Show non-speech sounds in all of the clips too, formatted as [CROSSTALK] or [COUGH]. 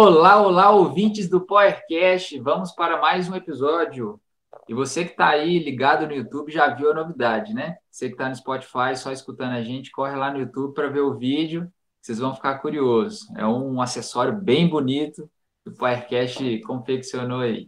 Olá, olá, ouvintes do PowerCast. Vamos para mais um episódio. E você que está aí ligado no YouTube já viu a novidade, né? Você que está no Spotify só escutando a gente, corre lá no YouTube para ver o vídeo. Vocês vão ficar curiosos. É um acessório bem bonito que o PowerCast confeccionou aí.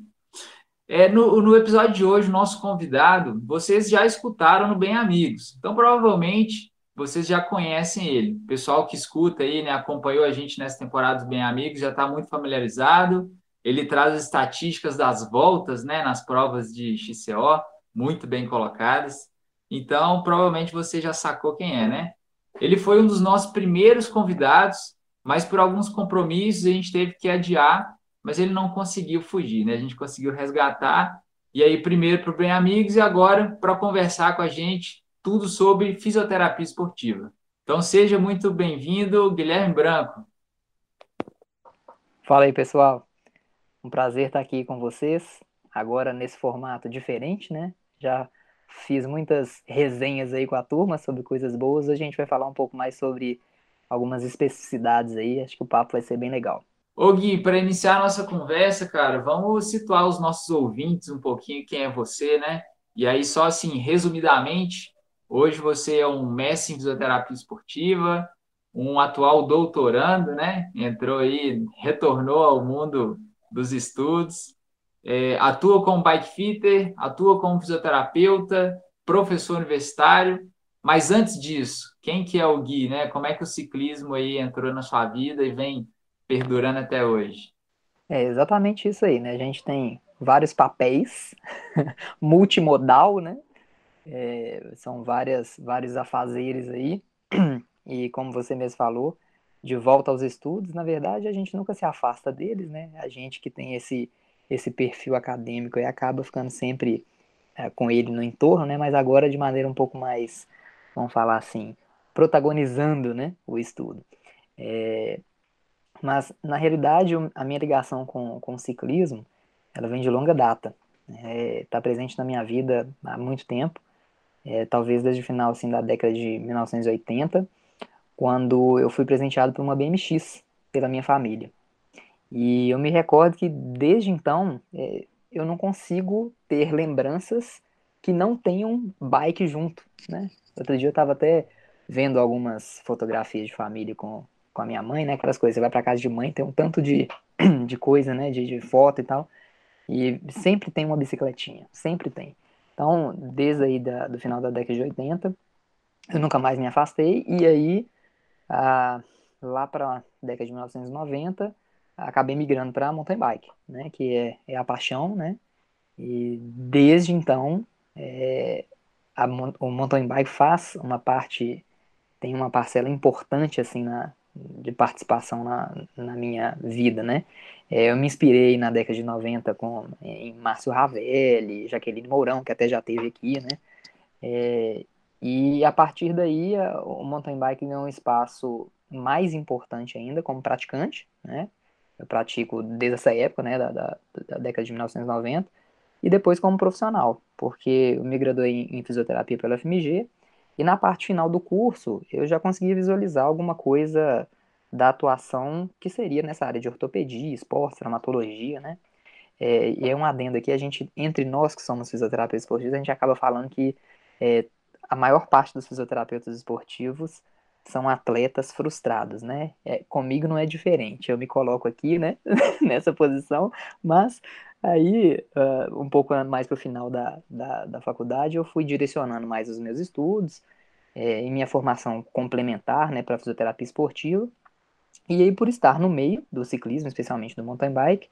É, no, no episódio de hoje, nosso convidado, vocês já escutaram no Bem Amigos. Então, provavelmente, vocês já conhecem ele. O pessoal que escuta aí, né, acompanhou a gente nessa temporada Bem Amigos, já está muito familiarizado. Ele traz as estatísticas das voltas, né, nas provas de XCO, muito bem colocadas. Então, provavelmente você já sacou quem é, né? Ele foi um dos nossos primeiros convidados, mas por alguns compromissos a gente teve que adiar, mas ele não conseguiu fugir, né? A gente conseguiu resgatar. E aí, primeiro para o Bem Amigos e agora para conversar com a gente tudo sobre fisioterapia esportiva. Então seja muito bem-vindo, Guilherme Branco. Fala aí, pessoal. Um prazer estar aqui com vocês, agora nesse formato diferente, né? Já fiz muitas resenhas aí com a turma sobre coisas boas, a gente vai falar um pouco mais sobre algumas especificidades aí, acho que o papo vai ser bem legal. Ô Gui, para iniciar a nossa conversa, cara, vamos situar os nossos ouvintes um pouquinho quem é você, né? E aí, só assim, resumidamente, Hoje você é um mestre em fisioterapia esportiva, um atual doutorando, né? Entrou aí, retornou ao mundo dos estudos, é, atua como bike fitter, atua como fisioterapeuta, professor universitário. Mas antes disso, quem que é o Gui, né? Como é que o ciclismo aí entrou na sua vida e vem perdurando até hoje? É exatamente isso aí, né? A gente tem vários papéis, [LAUGHS] multimodal, né? É, são várias, vários afazeres aí, e como você mesmo falou, de volta aos estudos, na verdade a gente nunca se afasta deles, né? A gente que tem esse, esse perfil acadêmico e acaba ficando sempre é, com ele no entorno, né? Mas agora de maneira um pouco mais, vamos falar assim, protagonizando, né? O estudo. É, mas na realidade a minha ligação com, com o ciclismo, ela vem de longa data. Está é, tá presente na minha vida há muito tempo é, talvez desde o final assim, da década de 1980, quando eu fui presenteado por uma BMX pela minha família. E eu me recordo que desde então é, eu não consigo ter lembranças que não tenham bike junto, né? Outro dia eu estava até vendo algumas fotografias de família com, com a minha mãe, né? Aquelas coisas, você vai para casa de mãe, tem um tanto de, [CLEARS THROAT] de coisa, né? De, de foto e tal. E sempre tem uma bicicletinha, sempre tem. Então, desde aí da, do final da década de 80, eu nunca mais me afastei, e aí, ah, lá para a década de 1990, acabei migrando para mountain bike, né, que é, é a paixão, né, e desde então, é, a, o mountain bike faz uma parte, tem uma parcela importante, assim, na, de participação na, na minha vida, né? É, eu me inspirei na década de 90 com, em Márcio Ravelli, Jaqueline Mourão, que até já teve aqui, né? É, e a partir daí, o mountain bike ganhou um espaço mais importante ainda como praticante, né? Eu pratico desde essa época, né, da, da, da década de 1990, e depois como profissional, porque eu me graduei em, em fisioterapia pela FMG, e na parte final do curso, eu já consegui visualizar alguma coisa da atuação que seria nessa área de ortopedia, esporte, traumatologia, né? É, e é um adendo aqui, a gente, entre nós que somos fisioterapeutas esportivos, a gente acaba falando que é, a maior parte dos fisioterapeutas esportivos são atletas frustrados, né? É, comigo não é diferente, eu me coloco aqui, né, [LAUGHS] nessa posição, mas Aí, uh, um pouco mais para o final da, da, da, faculdade, eu fui direcionando mais os meus estudos é, em minha formação complementar né, para fisioterapia esportiva. E aí, por estar no meio do ciclismo, especialmente do mountain bike,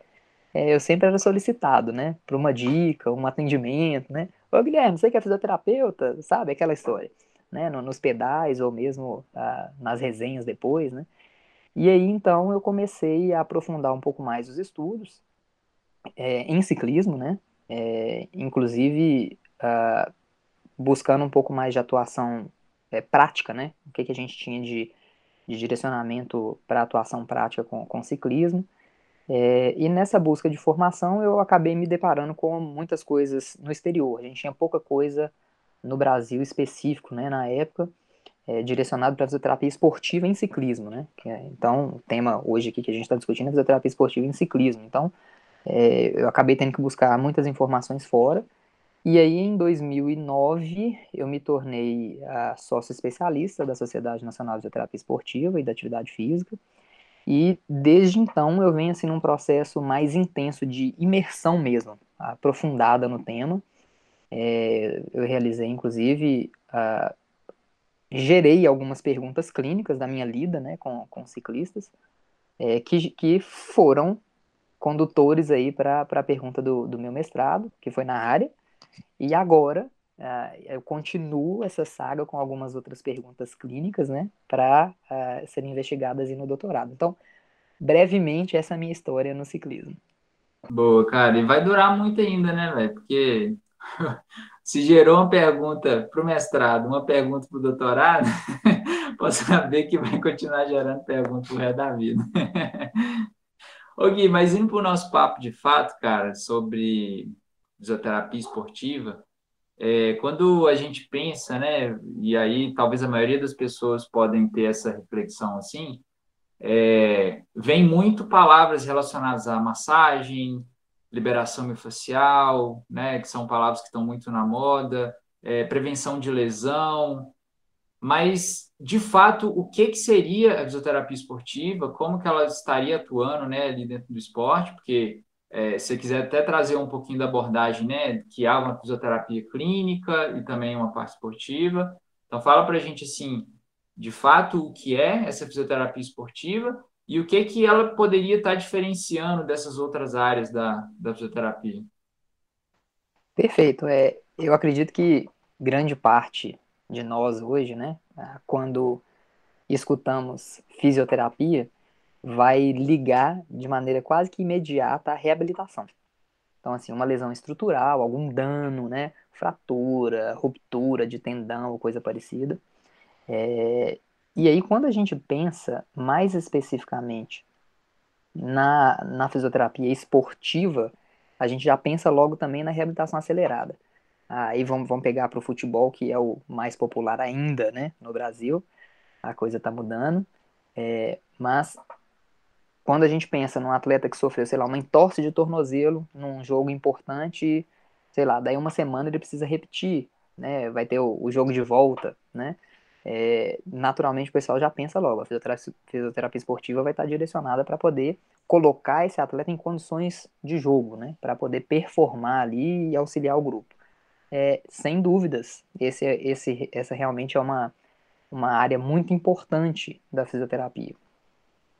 é, eu sempre era solicitado, né, para uma dica, um atendimento, né? Ô, Guilherme, você que é fisioterapeuta, sabe aquela história, né, nos pedais ou mesmo ah, nas resenhas depois, né? E aí, então, eu comecei a aprofundar um pouco mais os estudos, é, em ciclismo, né? É, inclusive uh, buscando um pouco mais de atuação é, prática, né? O que, que a gente tinha de, de direcionamento para atuação prática com, com ciclismo. É, e nessa busca de formação eu acabei me deparando com muitas coisas no exterior. A gente tinha pouca coisa no Brasil específico, né? Na época, é, direcionado para fisioterapia esportiva em ciclismo, né? É, então, o tema hoje aqui que a gente está discutindo é fisioterapia esportiva em ciclismo. Então, é, eu acabei tendo que buscar muitas informações fora. E aí, em 2009, eu me tornei a sócio especialista da Sociedade Nacional de Fisioterapia Esportiva e da Atividade Física. E desde então eu venho assim num processo mais intenso de imersão mesmo, aprofundada no tema. É, eu realizei, inclusive, uh, gerei algumas perguntas clínicas da minha lida né, com, com ciclistas, é, que, que foram condutores aí para a pergunta do, do meu mestrado, que foi na área, e agora uh, eu continuo essa saga com algumas outras perguntas clínicas, né, para uh, serem investigadas no doutorado. Então, brevemente, essa é a minha história no ciclismo. Boa, cara, e vai durar muito ainda, né, velho? Porque [LAUGHS] se gerou uma pergunta para o mestrado, uma pergunta para o doutorado, [LAUGHS] posso saber que vai continuar gerando perguntas o resto da vida. [LAUGHS] Ô Gui, mas indo para o nosso papo de fato, cara, sobre fisioterapia esportiva, é, quando a gente pensa, né, e aí talvez a maioria das pessoas podem ter essa reflexão assim, é, vem muito palavras relacionadas à massagem, liberação miofascial, né, que são palavras que estão muito na moda, é, prevenção de lesão, mas de fato o que que seria a fisioterapia esportiva, como que ela estaria atuando, né, ali dentro do esporte, porque é, se quiser até trazer um pouquinho da abordagem, né, que há uma fisioterapia clínica e também uma parte esportiva, então fala para a gente assim, de fato o que é essa fisioterapia esportiva e o que que ela poderia estar diferenciando dessas outras áreas da, da fisioterapia? Perfeito. É, eu acredito que grande parte de nós hoje, né, quando escutamos fisioterapia, vai ligar de maneira quase que imediata à reabilitação. Então, assim, uma lesão estrutural, algum dano, né, fratura, ruptura de tendão ou coisa parecida. É, e aí, quando a gente pensa mais especificamente na, na fisioterapia esportiva, a gente já pensa logo também na reabilitação acelerada. Aí vamos, vamos pegar para o futebol, que é o mais popular ainda né, no Brasil. A coisa está mudando. É, mas quando a gente pensa num atleta que sofreu, sei lá, uma entorse de tornozelo num jogo importante, sei lá, daí uma semana ele precisa repetir, né? Vai ter o, o jogo de volta, né? é, naturalmente o pessoal já pensa logo, a fisioterapia, fisioterapia esportiva vai estar direcionada para poder colocar esse atleta em condições de jogo, né, para poder performar ali e auxiliar o grupo. É, sem dúvidas, esse, esse, essa realmente é uma, uma área muito importante da fisioterapia.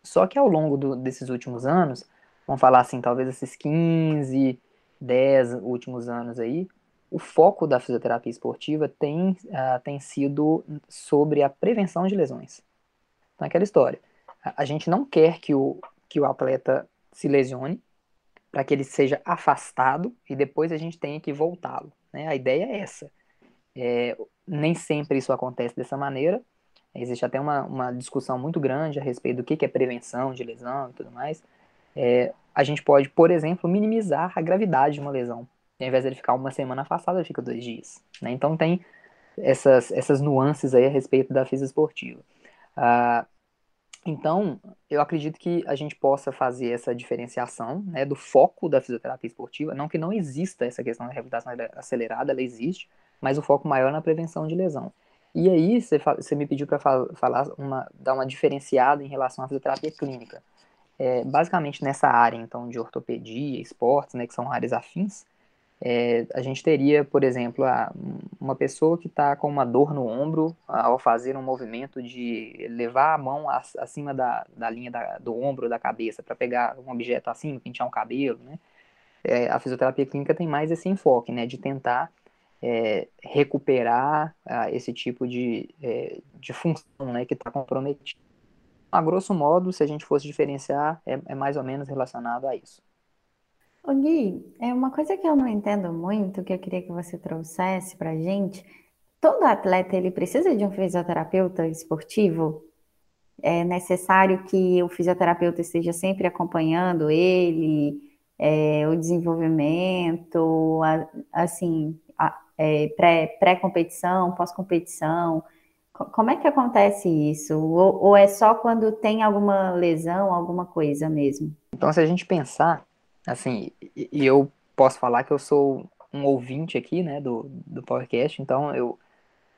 Só que ao longo do, desses últimos anos, vamos falar assim, talvez esses 15, 10 últimos anos aí, o foco da fisioterapia esportiva tem, uh, tem sido sobre a prevenção de lesões. Então, é aquela história. A, a gente não quer que o, que o atleta se lesione para que ele seja afastado e depois a gente tenha que voltá-lo. Né? A ideia é essa. É, nem sempre isso acontece dessa maneira. Existe até uma, uma discussão muito grande a respeito do que, que é prevenção de lesão e tudo mais. É, a gente pode, por exemplo, minimizar a gravidade de uma lesão. E ao invés de ele ficar uma semana afastado, ele fica dois dias. Né? Então tem essas, essas nuances aí a respeito da física esportiva. Ah, então, eu acredito que a gente possa fazer essa diferenciação né, do foco da fisioterapia esportiva. Não que não exista essa questão da reabilitação acelerada, ela existe, mas o foco maior é na prevenção de lesão. E aí, você, me pediu para falar, uma, dar uma diferenciada em relação à fisioterapia clínica. É, basicamente nessa área, então, de ortopedia, esportes, né, que são áreas afins, é, a gente teria, por exemplo, a, uma pessoa que está com uma dor no ombro ao fazer um movimento de levar a mão acima da, da linha da, do ombro da cabeça para pegar um objeto assim, pintar um cabelo, né? É, a fisioterapia clínica tem mais esse enfoque, né, de tentar é, recuperar esse tipo de, é, de função, né, que está comprometido. A grosso modo, se a gente fosse diferenciar, é, é mais ou menos relacionado a isso. Ô Gui, é uma coisa que eu não entendo muito, que eu queria que você trouxesse pra gente. Todo atleta, ele precisa de um fisioterapeuta esportivo? É necessário que o fisioterapeuta esteja sempre acompanhando ele, é, o desenvolvimento, a, assim, é, pré, pré-competição, pós-competição. Como é que acontece isso? Ou, ou, é só quando tem alguma lesão, alguma coisa mesmo? Então, se a gente pensar, assim, e eu posso falar que eu sou um ouvinte aqui, né, do, do podcast, então eu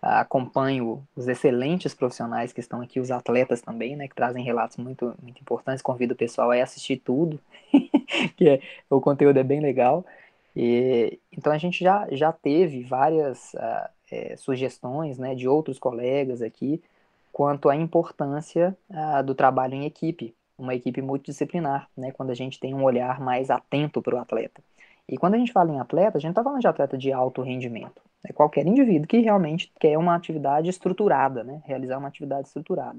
acompanho os excelentes profissionais que estão aqui, os atletas também, né, que trazem relatos muito, muito importantes, convido o pessoal a assistir tudo, [LAUGHS] que é, o conteúdo é bem legal, e, então a gente já, já teve várias uh, é, sugestões né, de outros colegas aqui quanto à importância uh, do trabalho em equipe, uma equipe multidisciplinar, né, quando a gente tem um olhar mais atento para o atleta. E quando a gente fala em atleta, a gente está falando de atleta de alto rendimento. Né, qualquer indivíduo que realmente quer uma atividade estruturada, né, realizar uma atividade estruturada.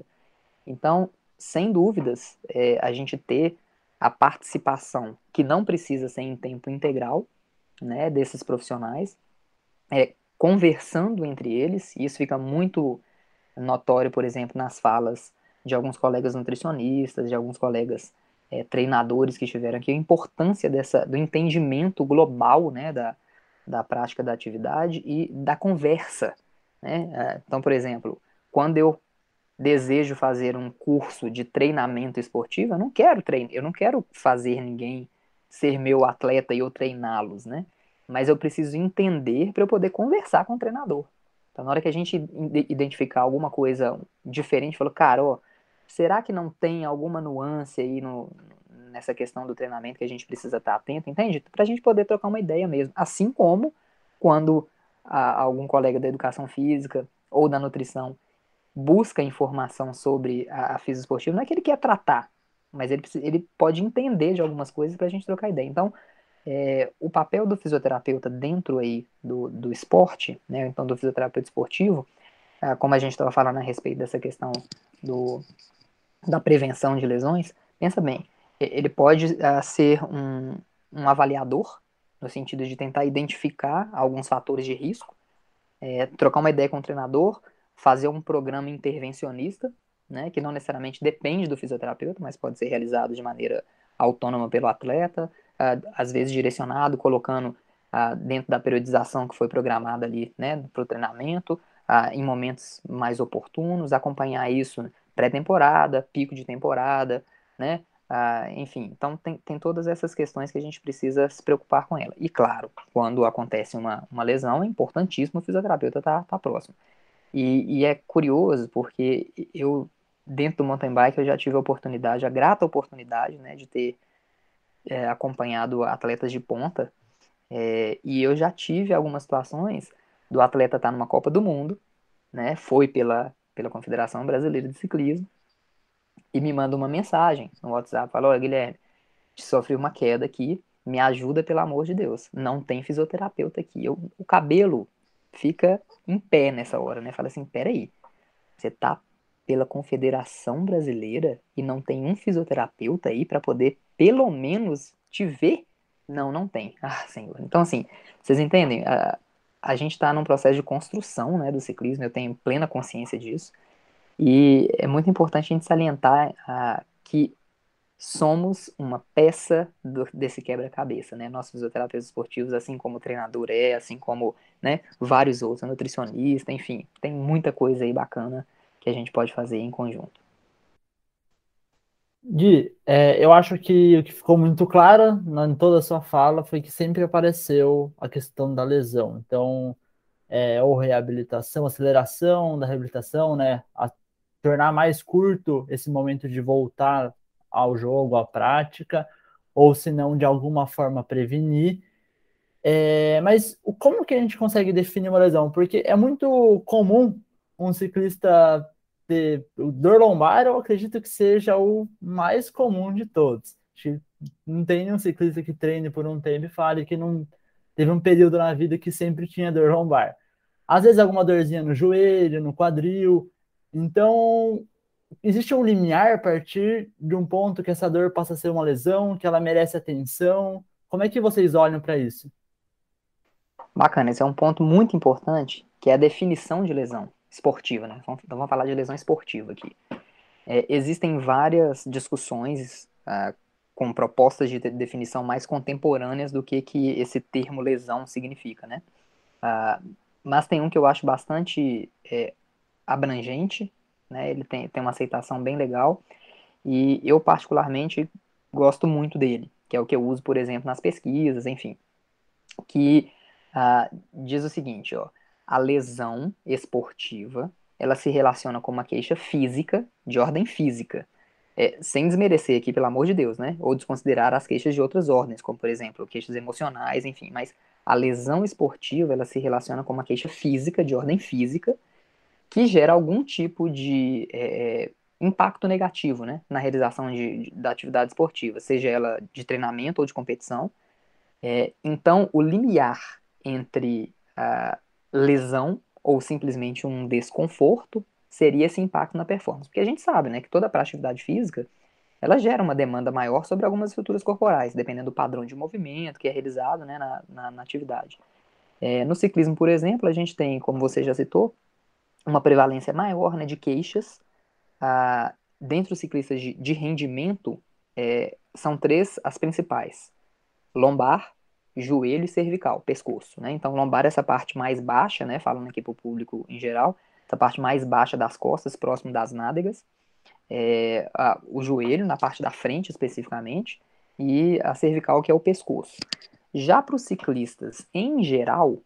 Então, sem dúvidas, é, a gente ter a participação, que não precisa ser em tempo integral, né, desses profissionais, é, conversando entre eles, e isso fica muito notório, por exemplo, nas falas de alguns colegas nutricionistas, de alguns colegas é, treinadores que estiveram aqui, a importância dessa, do entendimento global né, da, da prática da atividade e da conversa. Né? É, então, por exemplo, quando eu desejo fazer um curso de treinamento esportivo, eu não quero treinar, eu não quero fazer ninguém ser meu atleta e eu treiná-los, né? Mas eu preciso entender para eu poder conversar com o treinador. Então, na hora que a gente identificar alguma coisa diferente, falou, cara, ó, será que não tem alguma nuance aí no, nessa questão do treinamento que a gente precisa estar atento, entende? Para a gente poder trocar uma ideia mesmo. Assim como quando a, algum colega da educação física ou da nutrição busca informação sobre a, a esportiva, não é que ele quer tratar, mas ele, ele pode entender de algumas coisas para a gente trocar ideia. Então, é, o papel do fisioterapeuta dentro aí do, do esporte, né, então do fisioterapeuta esportivo, é, como a gente estava falando a respeito dessa questão do, da prevenção de lesões, pensa bem, ele pode uh, ser um, um avaliador, no sentido de tentar identificar alguns fatores de risco, é, trocar uma ideia com o treinador, fazer um programa intervencionista, né, que não necessariamente depende do fisioterapeuta, mas pode ser realizado de maneira autônoma pelo atleta, às vezes direcionado, colocando dentro da periodização que foi programada ali né, para o treinamento, em momentos mais oportunos, acompanhar isso pré-temporada, pico de temporada, né? enfim, então tem, tem todas essas questões que a gente precisa se preocupar com ela. E claro, quando acontece uma, uma lesão, é importantíssimo o fisioterapeuta estar tá, tá próximo. E, e, é curioso porque eu dentro do mountain bike eu já tive a oportunidade, a grata oportunidade, né, de ter é, acompanhado atletas de ponta, é, e eu já tive algumas situações do atleta estar tá numa Copa do Mundo, né, foi pela, pela Confederação Brasileira de Ciclismo, e me manda uma mensagem no WhatsApp, fala, olha Guilherme, sofri uma queda aqui, me ajuda pelo amor de Deus, não tem fisioterapeuta aqui, eu, o cabelo fica em pé nessa hora, né, fala assim, peraí, você tá pela Confederação Brasileira e não tem um fisioterapeuta aí para poder pelo menos te ver? Não, não tem. [LAUGHS] Ah, senhor. Então, assim, vocês entendem? A, a gente está num processo de construção né, do ciclismo, eu tenho plena consciência disso. E é muito importante a gente salientar ah, que somos uma peça do, desse quebra-cabeça, né? Nós fisioterapeutas esportivos, assim como o treinador é, assim como né, vários outros, nutricionista, enfim, tem muita coisa aí bacana que a gente pode fazer em conjunto. Gui, é, eu acho que o que ficou muito claro em toda a sua fala foi que sempre apareceu a questão da lesão. Então, é, ou reabilitação, aceleração da reabilitação, né? A tornar mais curto esse momento de voltar ao jogo, à prática, ou se não, de alguma forma prevenir. É, mas como que a gente consegue definir uma lesão? Porque é muito comum um ciclista ter dor lombar, eu acredito que seja o mais comum de todos. Não tem nenhum ciclista que treine por um tempo e fale que não teve um período na vida que sempre tinha dor lombar. Às vezes alguma dorzinha no joelho, no quadril. Então, existe um limiar a partir de um ponto que essa dor passa a ser uma lesão, que ela merece atenção. Como é que vocês olham para isso? Bacana, esse é um ponto muito importante, que é a definição de lesão esportiva, né? Então vamos falar de lesão esportiva aqui. É, existem várias discussões uh, com propostas de definição mais contemporâneas do que, que esse termo lesão significa, né? Uh, mas tem um que eu acho bastante é, abrangente, né? Ele tem, tem uma aceitação bem legal e eu particularmente gosto muito dele, que é o que eu uso, por exemplo, nas pesquisas, enfim, que uh, diz o seguinte, ó, a lesão esportiva, ela se relaciona com uma queixa física, de ordem física, é, sem desmerecer aqui, pelo amor de Deus, né? Ou desconsiderar as queixas de outras ordens, como por exemplo, queixas emocionais, enfim. Mas a lesão esportiva, ela se relaciona com uma queixa física, de ordem física, que gera algum tipo de é, impacto negativo, né? Na realização de, de, da atividade esportiva, seja ela de treinamento ou de competição. É, então, o limiar entre a lesão ou simplesmente um desconforto seria esse impacto na performance. Porque a gente sabe, né, que toda a atividade física, ela gera uma demanda maior sobre algumas estruturas corporais, dependendo do padrão de movimento que é realizado, né, na, na, na atividade. É, no ciclismo, por exemplo, a gente tem, como você já citou, uma prevalência maior, né, de queixas. Ah, dentro dos ciclistas de, de rendimento, é, são três as principais: lombar, joelho e cervical, pescoço, né? Então, lombar é essa parte mais baixa, né? Falando aqui para o público em geral, essa parte mais baixa das costas, próximo das nádegas, é, a, o joelho, na parte da frente especificamente, e a cervical, que é o pescoço. Já para os ciclistas em geral,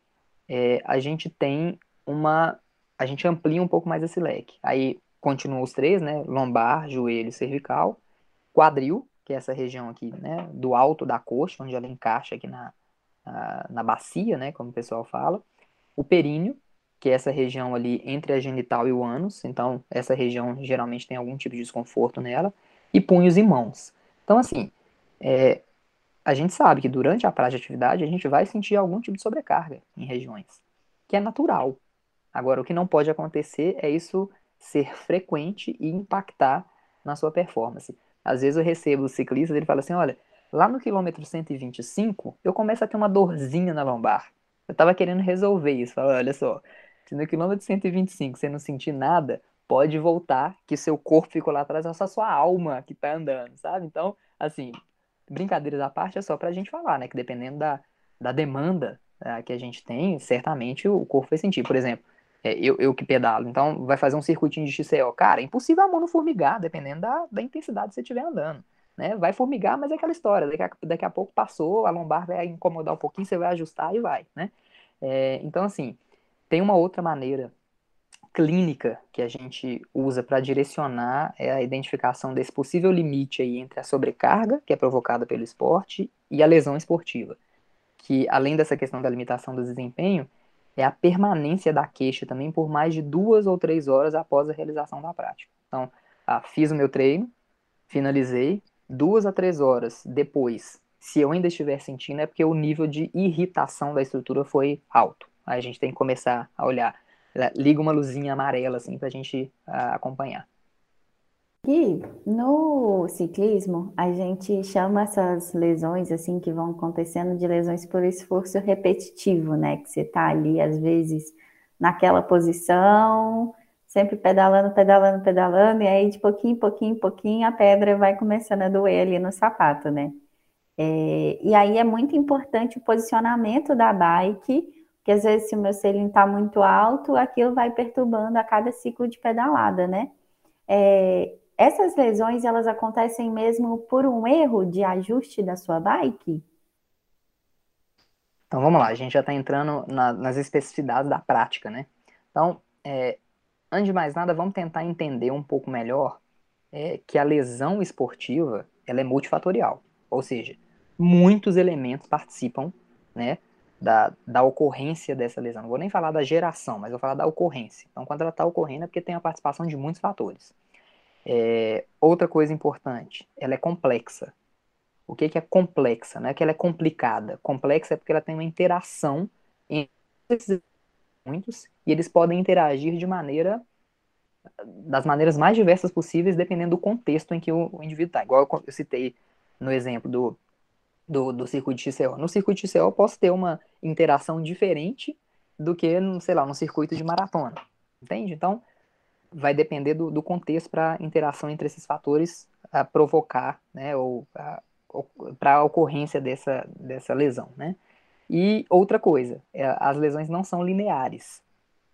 é, a gente tem uma. A gente amplia um pouco mais esse leque. Aí continuam os três, né? Lombar, joelho, cervical, quadril, que é essa região aqui, né? Do alto da coxa, onde ela encaixa aqui na, na, na bacia, né? Como o pessoal fala. O períneo, que é essa região ali entre a genital e o ânus, então essa região geralmente tem algum tipo de desconforto nela, e punhos e mãos. Então, assim, é, a gente sabe que durante a prática de atividade a gente vai sentir algum tipo de sobrecarga em regiões, que é natural. Agora, o que não pode acontecer é isso ser frequente e impactar na sua performance. Às vezes eu recebo os ciclistas, ele fala assim, olha, lá no quilômetro 125, eu começo a ter uma dorzinha na lombar. Eu estava querendo resolver isso. Fala, olha só, se no quilômetro 125 você não sentir nada, pode voltar, que seu corpo ficou lá atrás, é só sua alma que tá andando, sabe? Então, assim, brincadeiras à parte é só pra gente falar, né? Que dependendo da, da demanda é, que a gente tem, certamente o corpo vai sentir. Por exemplo, é, eu, eu que pedalo, então vai fazer um circuitinho de XCO. Cara, é impossível a mão não formigar, dependendo da, da intensidade que você estiver andando. Né? Vai formigar, mas é aquela história. Daqui a, daqui a pouco passou, a lombar vai incomodar um pouquinho, você vai ajustar e vai, né? É, então, assim, tem uma outra maneira clínica que a gente usa para direcionar é a identificação desse possível limite aí entre a sobrecarga, que é provocada pelo esporte, e a lesão esportiva. Que, além dessa questão da limitação do desempenho, é a permanência da queixa também por mais de duas ou três horas após a realização da prática. Então, ah, fiz o meu treino, finalizei, duas a três horas depois, se eu ainda estiver sentindo, é porque o nível de irritação da estrutura foi alto. Aí a gente tem que começar a olhar. Liga uma luzinha amarela, assim, para a gente uh, acompanhar. E no ciclismo, a gente chama essas lesões, assim, que vão acontecendo de lesões por esforço repetitivo, né? Que você tá ali, às vezes, naquela posição, sempre pedalando, pedalando, pedalando, e aí de pouquinho, pouquinho, pouquinho, a pedra vai começando a doer ali no sapato, né? É, e aí é muito importante o posicionamento da bike porque às vezes se o meu selim está muito alto, aquilo vai perturbando a cada ciclo de pedalada, né? É, essas lesões, elas acontecem mesmo por um erro de ajuste da sua bike? Então vamos lá, a gente já está entrando na, nas especificidades da prática, né? Então, é, antes de mais nada, vamos tentar entender um pouco melhor é, que a lesão esportiva ela é multifatorial, ou seja, muitos elementos participam, né, da, da ocorrência dessa lesão. Não vou nem falar da geração, mas vou falar da ocorrência. Então, quando ela está ocorrendo, é porque tem a participação de muitos fatores. É, outra coisa importante, ela é complexa. O que, que é complexa? Não é que ela é complicada. Complexa é porque ela tem uma interação entre esses muitos e eles podem interagir de maneira das maneiras mais diversas possíveis, dependendo do contexto em que o, o indivíduo está. Igual eu, eu citei no exemplo do do, do circuito de XCO. No circuito de XCO eu posso ter uma interação diferente do que, sei lá, no circuito de maratona. Entende? Então, vai depender do, do contexto para a interação entre esses fatores a provocar, né, ou para a ocorrência dessa, dessa lesão, né? E outra coisa, é, as lesões não são lineares.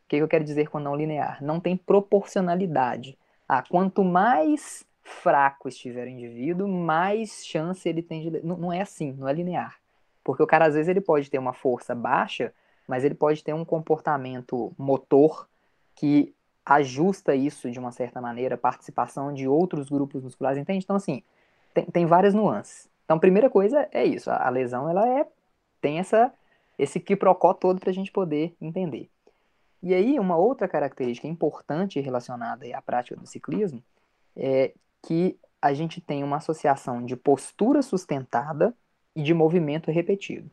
O que eu quero dizer com não linear? Não tem proporcionalidade. Ah, quanto mais fraco estiver o indivíduo, mais chance ele tem de. Não, não é assim, não é linear. Porque o cara, às vezes, ele pode ter uma força baixa, mas ele pode ter um comportamento motor que ajusta isso de uma certa maneira, participação de outros grupos musculares, entende? Então, assim, tem, tem várias nuances. Então, primeira coisa é isso, a, a lesão, ela é, tem essa, esse quiprocó todo para a gente poder entender. E aí, uma outra característica importante relacionada à prática do ciclismo é que a gente tem uma associação de postura sustentada e de movimento repetido.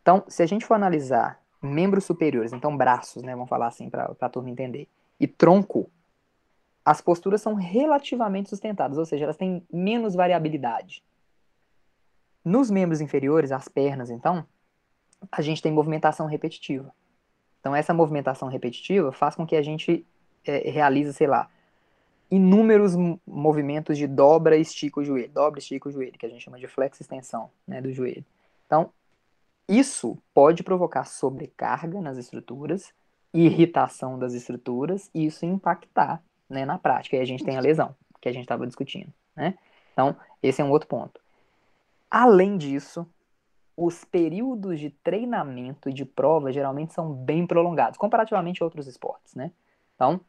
Então, se a gente for analisar membros superiores, então braços, né, vamos falar assim para a turma entender, e tronco, as posturas são relativamente sustentadas, ou seja, elas têm menos variabilidade. Nos membros inferiores, as pernas, então, a gente tem movimentação repetitiva. Então, essa movimentação repetitiva faz com que a gente é, realize, sei lá, inúmeros movimentos de dobra e estica o joelho, dobra estica o joelho, que a gente chama de flex-extensão né, do joelho. Então, isso pode provocar sobrecarga nas estruturas, irritação das estruturas, e isso impactar né, na prática. E a gente tem a lesão, que a gente estava discutindo. Né? Então, esse é um outro ponto. Além disso, os períodos de treinamento e de prova geralmente são bem prolongados, comparativamente a outros esportes. Né? Então,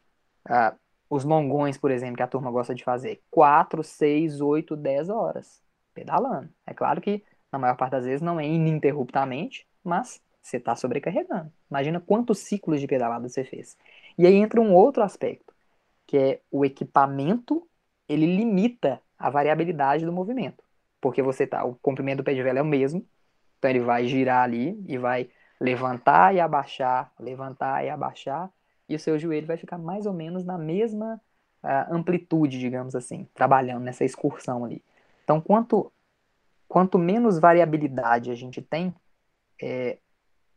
uh, os longões, por exemplo, que a turma gosta de fazer, 4, 6, 8, 10 horas pedalando. É claro que na maior parte das vezes não é ininterruptamente, mas você está sobrecarregando. Imagina quantos ciclos de pedalada você fez. E aí entra um outro aspecto, que é o equipamento, ele limita a variabilidade do movimento. Porque você tá, o comprimento do pé de vela é o mesmo, então ele vai girar ali e vai levantar e abaixar, levantar e abaixar, e o seu joelho vai ficar mais ou menos na mesma uh, amplitude, digamos assim, trabalhando nessa excursão ali. Então, quanto, quanto menos variabilidade a gente tem, é,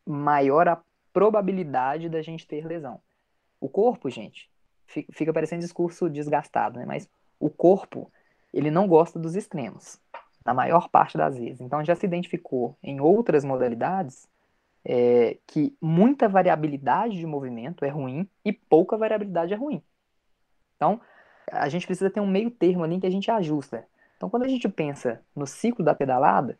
maior a probabilidade da gente ter lesão. O corpo, gente, fica parecendo discurso desgastado, né? Mas o corpo, ele não gosta dos extremos, na maior parte das vezes. Então, já se identificou em outras modalidades é, que muita variabilidade de movimento é ruim e pouca variabilidade é ruim. Então, a gente precisa ter um meio termo ali que a gente ajusta. Então, quando a gente pensa no ciclo da pedalada,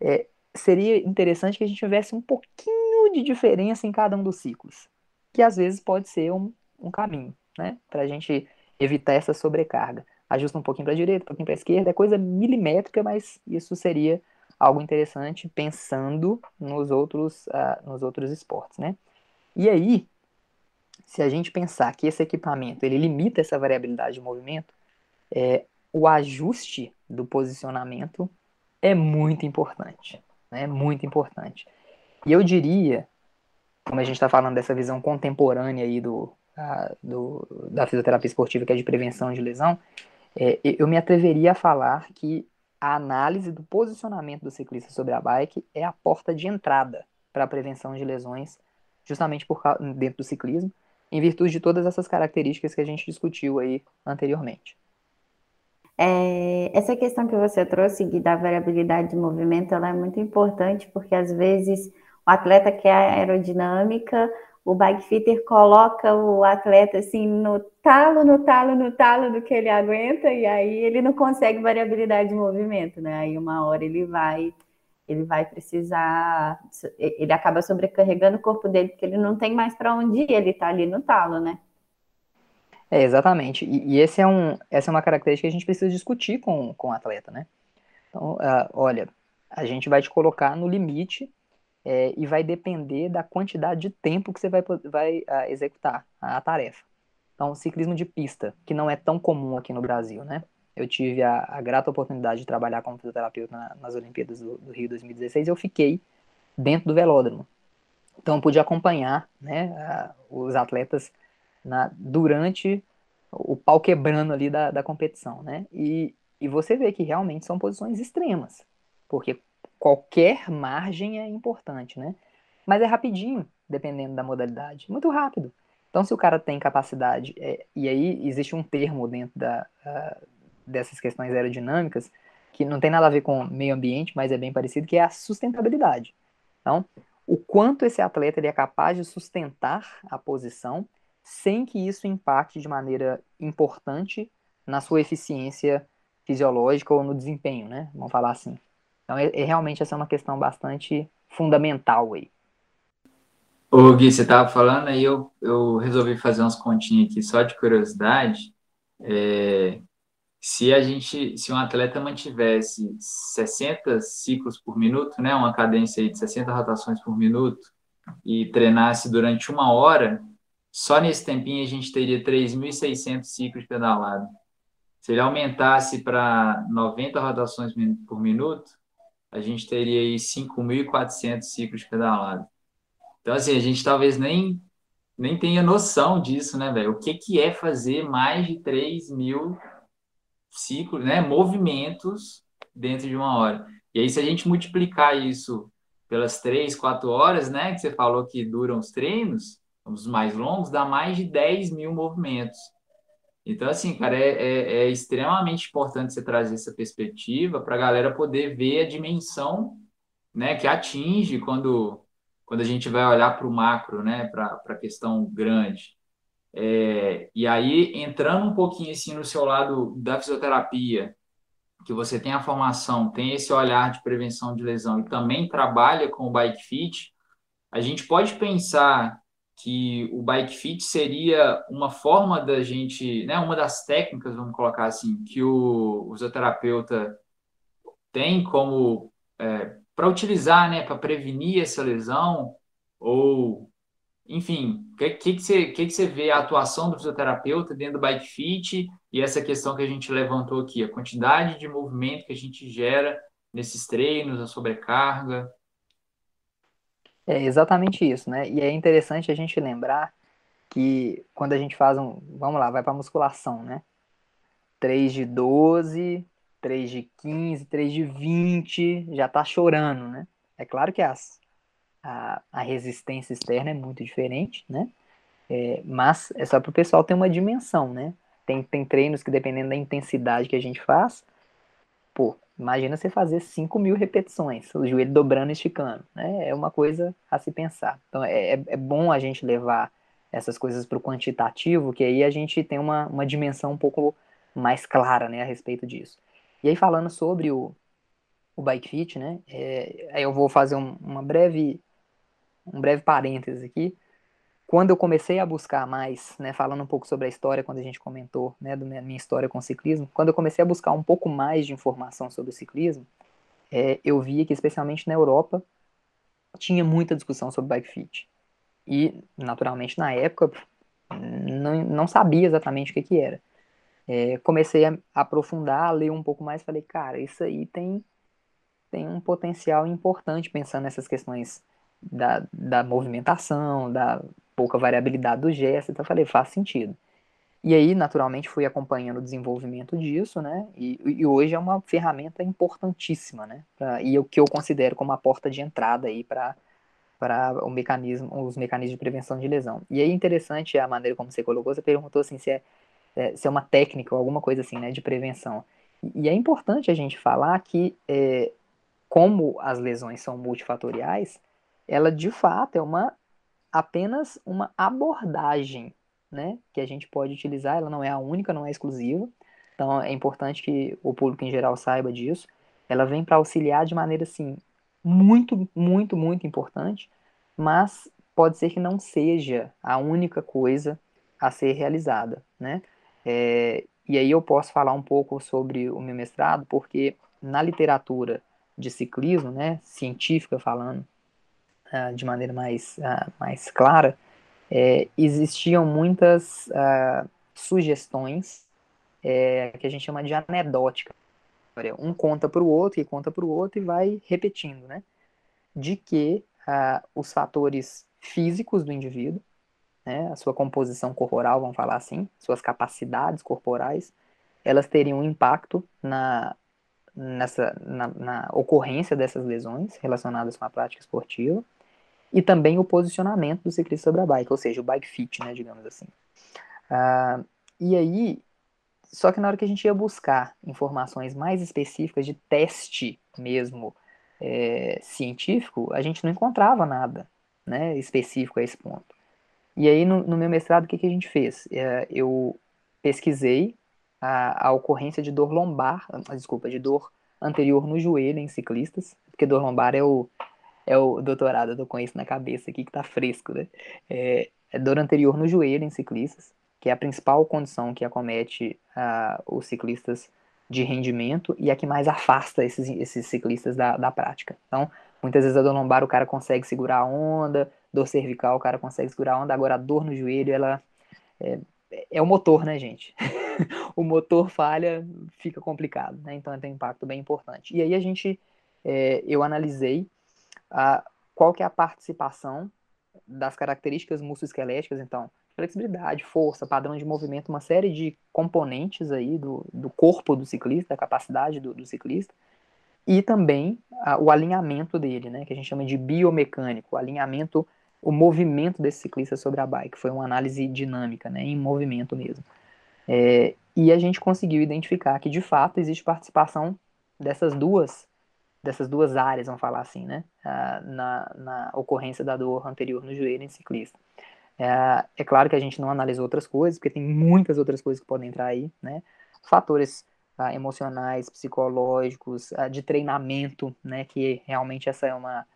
é, seria interessante que a gente tivesse um pouquinho de diferença em cada um dos ciclos, que às vezes pode ser um, um caminho, né, para a gente evitar essa sobrecarga. Ajusta um pouquinho para a direita, um pouquinho para a esquerda, é coisa milimétrica, mas isso seria algo interessante pensando nos outros, uh, nos outros esportes, né? E aí, se a gente pensar que esse equipamento ele limita essa variabilidade de movimento, é, o ajuste do posicionamento é muito importante, né? Muito importante. E eu diria, como a gente está falando dessa visão contemporânea aí do, uh, do, da fisioterapia esportiva, que é de prevenção de lesão, é, eu me atreveria a falar que a análise do posicionamento do ciclista sobre a bike é a porta de entrada para a prevenção de lesões, justamente por dentro do ciclismo, em virtude de todas essas características que a gente discutiu aí anteriormente. É, essa questão que você trouxe da variabilidade de movimento, ela é muito importante porque às vezes o atleta quer aerodinâmica, o bike fitter coloca o atleta assim no talo, no talo, no talo do que ele aguenta e aí ele não consegue variabilidade de movimento, né? Aí uma hora ele vai ele vai precisar ele acaba sobrecarregando o corpo dele porque ele não tem mais para onde ir, ele tá ali no talo, né? É, exatamente. E, e, esse é um, essa é uma característica que a gente precisa discutir com, com o atleta, né? Então, uh, olha, a gente vai te colocar no limite é, e vai depender da quantidade de tempo que você vai, vai uh, executar a, a, tarefa. Então, ciclismo de pista, que não é tão comum aqui no Brasil, né? Eu tive a, a grata oportunidade de trabalhar como fisioterapeuta na, nas Olimpíadas do, do, Rio 2016 e eu fiquei dentro do velódromo. Então, eu pude acompanhar né, uh, os atletas na, durante o pau quebrando ali da, da competição, né? E, e você vê que realmente são posições extremas, porque qualquer margem é importante, né? Mas é rapidinho, dependendo da modalidade. Muito rápido. Então, se o cara tem capacidade, é, e aí existe um termo dentro da, uh, dessas questões aerodinâmicas, que não tem nada a ver com meio ambiente, mas é bem parecido, que é a sustentabilidade. Então, o quanto esse atleta ele é capaz de sustentar a posição sem que isso impacte de maneira importante na sua eficiência fisiológica ou no desempenho, né? Vamos falar assim. Então, é, é realmente essa é uma questão bastante fundamental aí. Ô Gui, você estava falando aí, eu, eu resolvi fazer umas continhas aqui só de curiosidade. É, se a gente, se um atleta mantivesse 60 ciclos por minuto, né, uma cadência de 60 rotações por minuto, e treinasse durante uma hora, só nesse tempinho a gente teria 3.600 ciclos pedalados. Se ele aumentasse para 90 rotações por minuto, a gente teria aí 5.400 ciclos pedalados. Então, assim, a gente talvez nem, nem tenha noção disso, né, velho? O que, que é fazer mais de 3 mil ciclos, né, movimentos dentro de uma hora. E aí, se a gente multiplicar isso pelas 3, 4 horas, né, que você falou que duram os treinos, os mais longos, dá mais de 10 mil movimentos. Então, assim, cara, é, é, é extremamente importante você trazer essa perspectiva para a galera poder ver a dimensão né, que atinge quando, quando a gente vai olhar para o macro, né, para a questão grande. É, e aí, entrando um pouquinho assim no seu lado da fisioterapia, que você tem a formação, tem esse olhar de prevenção de lesão e também trabalha com o bike fit, a gente pode pensar que o bike fit seria uma forma da gente, né, uma das técnicas, vamos colocar assim, que o, fisioterapeuta tem como é, para utilizar, né, para prevenir essa lesão ou enfim, o que, que, que, que, que você vê a atuação do fisioterapeuta dentro do bike fit e essa questão que a gente levantou aqui, a quantidade de movimento que a gente gera nesses treinos, a sobrecarga? É exatamente isso, né? E é interessante a gente lembrar que quando a gente faz um. Vamos lá, vai para musculação, né? 3 de 12, 3 de 15, 3 de 20, já tá chorando, né? É claro que as, a, a resistência externa é muito diferente, né? É, mas é só para o pessoal ter uma dimensão, né? Tem, tem treinos que, dependendo da intensidade que a gente faz, pô, imagina você fazer 5 mil repetições, o joelho dobrando e esticando, né? É uma coisa a se pensar. Então, é, é, é bom a gente levar essas coisas para o quantitativo, que aí a gente tem uma, uma dimensão um pouco mais clara, né, a respeito disso. E aí, falando sobre o, o Bike Fit, né, é, aí eu vou fazer um, uma breve um breve parênteses aqui. Quando eu comecei a buscar mais, né, falando um pouco sobre a história, quando a gente comentou, né, da minha história com o ciclismo, quando eu comecei a buscar um pouco mais de informação sobre o ciclismo, é, eu via que, especialmente na Europa, tinha muita discussão sobre bike fit. E, naturalmente, na época, não, não sabia exatamente o que, que era. É, comecei a aprofundar, a ler um pouco mais, falei, cara, isso aí tem, tem um potencial importante pensando nessas questões da, da movimentação, da pouca variabilidade do gesto, então eu falei, faz sentido. E aí, naturalmente, fui acompanhando o desenvolvimento disso, né? E, e hoje é uma ferramenta importantíssima, né? Pra, e o que eu considero como a porta de entrada aí para para o mecanismo, os mecanismos de prevenção de lesão. E aí interessante a maneira como você colocou, você perguntou assim se é, é se é uma técnica ou alguma coisa assim, né, de prevenção. E é importante a gente falar que é, como as lesões são multifatoriais, ela de fato é uma apenas uma abordagem, né, que a gente pode utilizar, ela não é a única, não é exclusiva. Então é importante que o público em geral saiba disso. Ela vem para auxiliar de maneira assim muito, muito, muito importante, mas pode ser que não seja a única coisa a ser realizada, né? É, e aí eu posso falar um pouco sobre o meu mestrado, porque na literatura de ciclismo, né, científica falando, uh, de maneira mais, uh, mais clara, é, existiam muitas uh, sugestões é, que a gente chama de anedótica. Um conta para o outro e conta para o outro e vai repetindo, né? De que os fatores físicos do indivíduo, né, a sua composição corporal, vamos falar assim, suas capacidades corporais, elas teriam um impacto na, nessa, na, na, ocorrência dessas lesões relacionadas com a prática esportiva e também o posicionamento do ciclista sobre a bike, ou seja, o bike fit, né, digamos assim. Uh, e aí, só que na hora que a gente ia buscar informações mais específicas de teste mesmo é, científico, a gente não encontrava nada né, específico a esse ponto. E aí, no, no meu mestrado, o que, que a gente fez? É, eu pesquisei a, a, ocorrência de dor lombar, ah, desculpa, de dor anterior no joelho em ciclistas, porque dor lombar é o, é o doutorado, eu tô com isso na cabeça aqui que tá fresco, né? É, é dor anterior no joelho em ciclistas, que é a principal condição que acomete uh, os ciclistas de rendimento e a que mais afasta esses, esses ciclistas da, da prática. Então, muitas vezes a dor lombar o cara consegue segurar a onda, dor cervical o cara consegue segurar a onda, agora a dor no joelho, ela é, é o motor, né, gente? [LAUGHS] o motor falha, fica complicado, né? Então tem um impacto bem importante. E aí a gente, é, eu analisei qual que é a participação das características musculoesqueléticas, então, flexibilidade, força, padrão de movimento, uma série de componentes aí do, do corpo do ciclista, da capacidade do, do ciclista, e também o alinhamento dele, né, que a gente chama de biomecânico, o alinhamento, o movimento desse ciclista sobre a bike, foi uma análise dinâmica, né, em movimento mesmo. É, e a gente conseguiu identificar que, de fato, existe participação dessas duas dessas duas áreas, vamos falar assim, né, na, na ocorrência da dor anterior no joelho em ciclista. É, é, claro que a gente não analisou outras coisas, porque tem muitas outras coisas que podem entrar aí, né? Fatores ah, emocionais, psicológicos, ah, de treinamento, né? Que realmente essa é uma,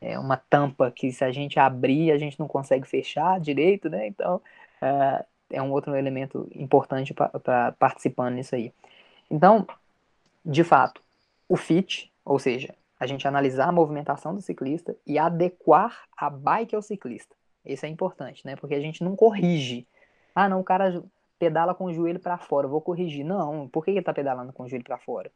é uma tampa que se a gente abrir, a gente não consegue fechar direito, né? Então, ah, é um outro elemento importante para participando nisso aí. Então, de fato, o fit, ou seja, a gente analisar a movimentação do ciclista e adequar a bike ao ciclista. Isso é importante, né? Porque a gente não corrige. Ah, não, o cara pedala com o joelho para fora, vou corrigir. Não, por que ele está pedalando com o joelho para fora?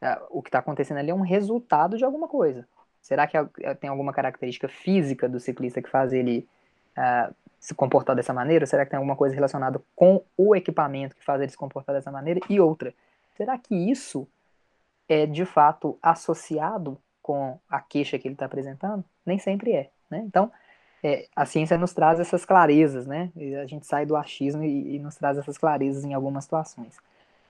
É, o que está acontecendo ali é um resultado de alguma coisa. Será que é, tem alguma característica física do ciclista que faz ele uh, se comportar dessa maneira? Será que tem alguma coisa relacionada com o equipamento que faz ele se comportar dessa maneira? E outra, será que isso é de fato associado com a queixa que ele está apresentando? Nem sempre é. Né? Então, é, a ciência nos traz essas clarezas, né? A gente sai do achismo e, e, nos traz essas clarezas em algumas situações.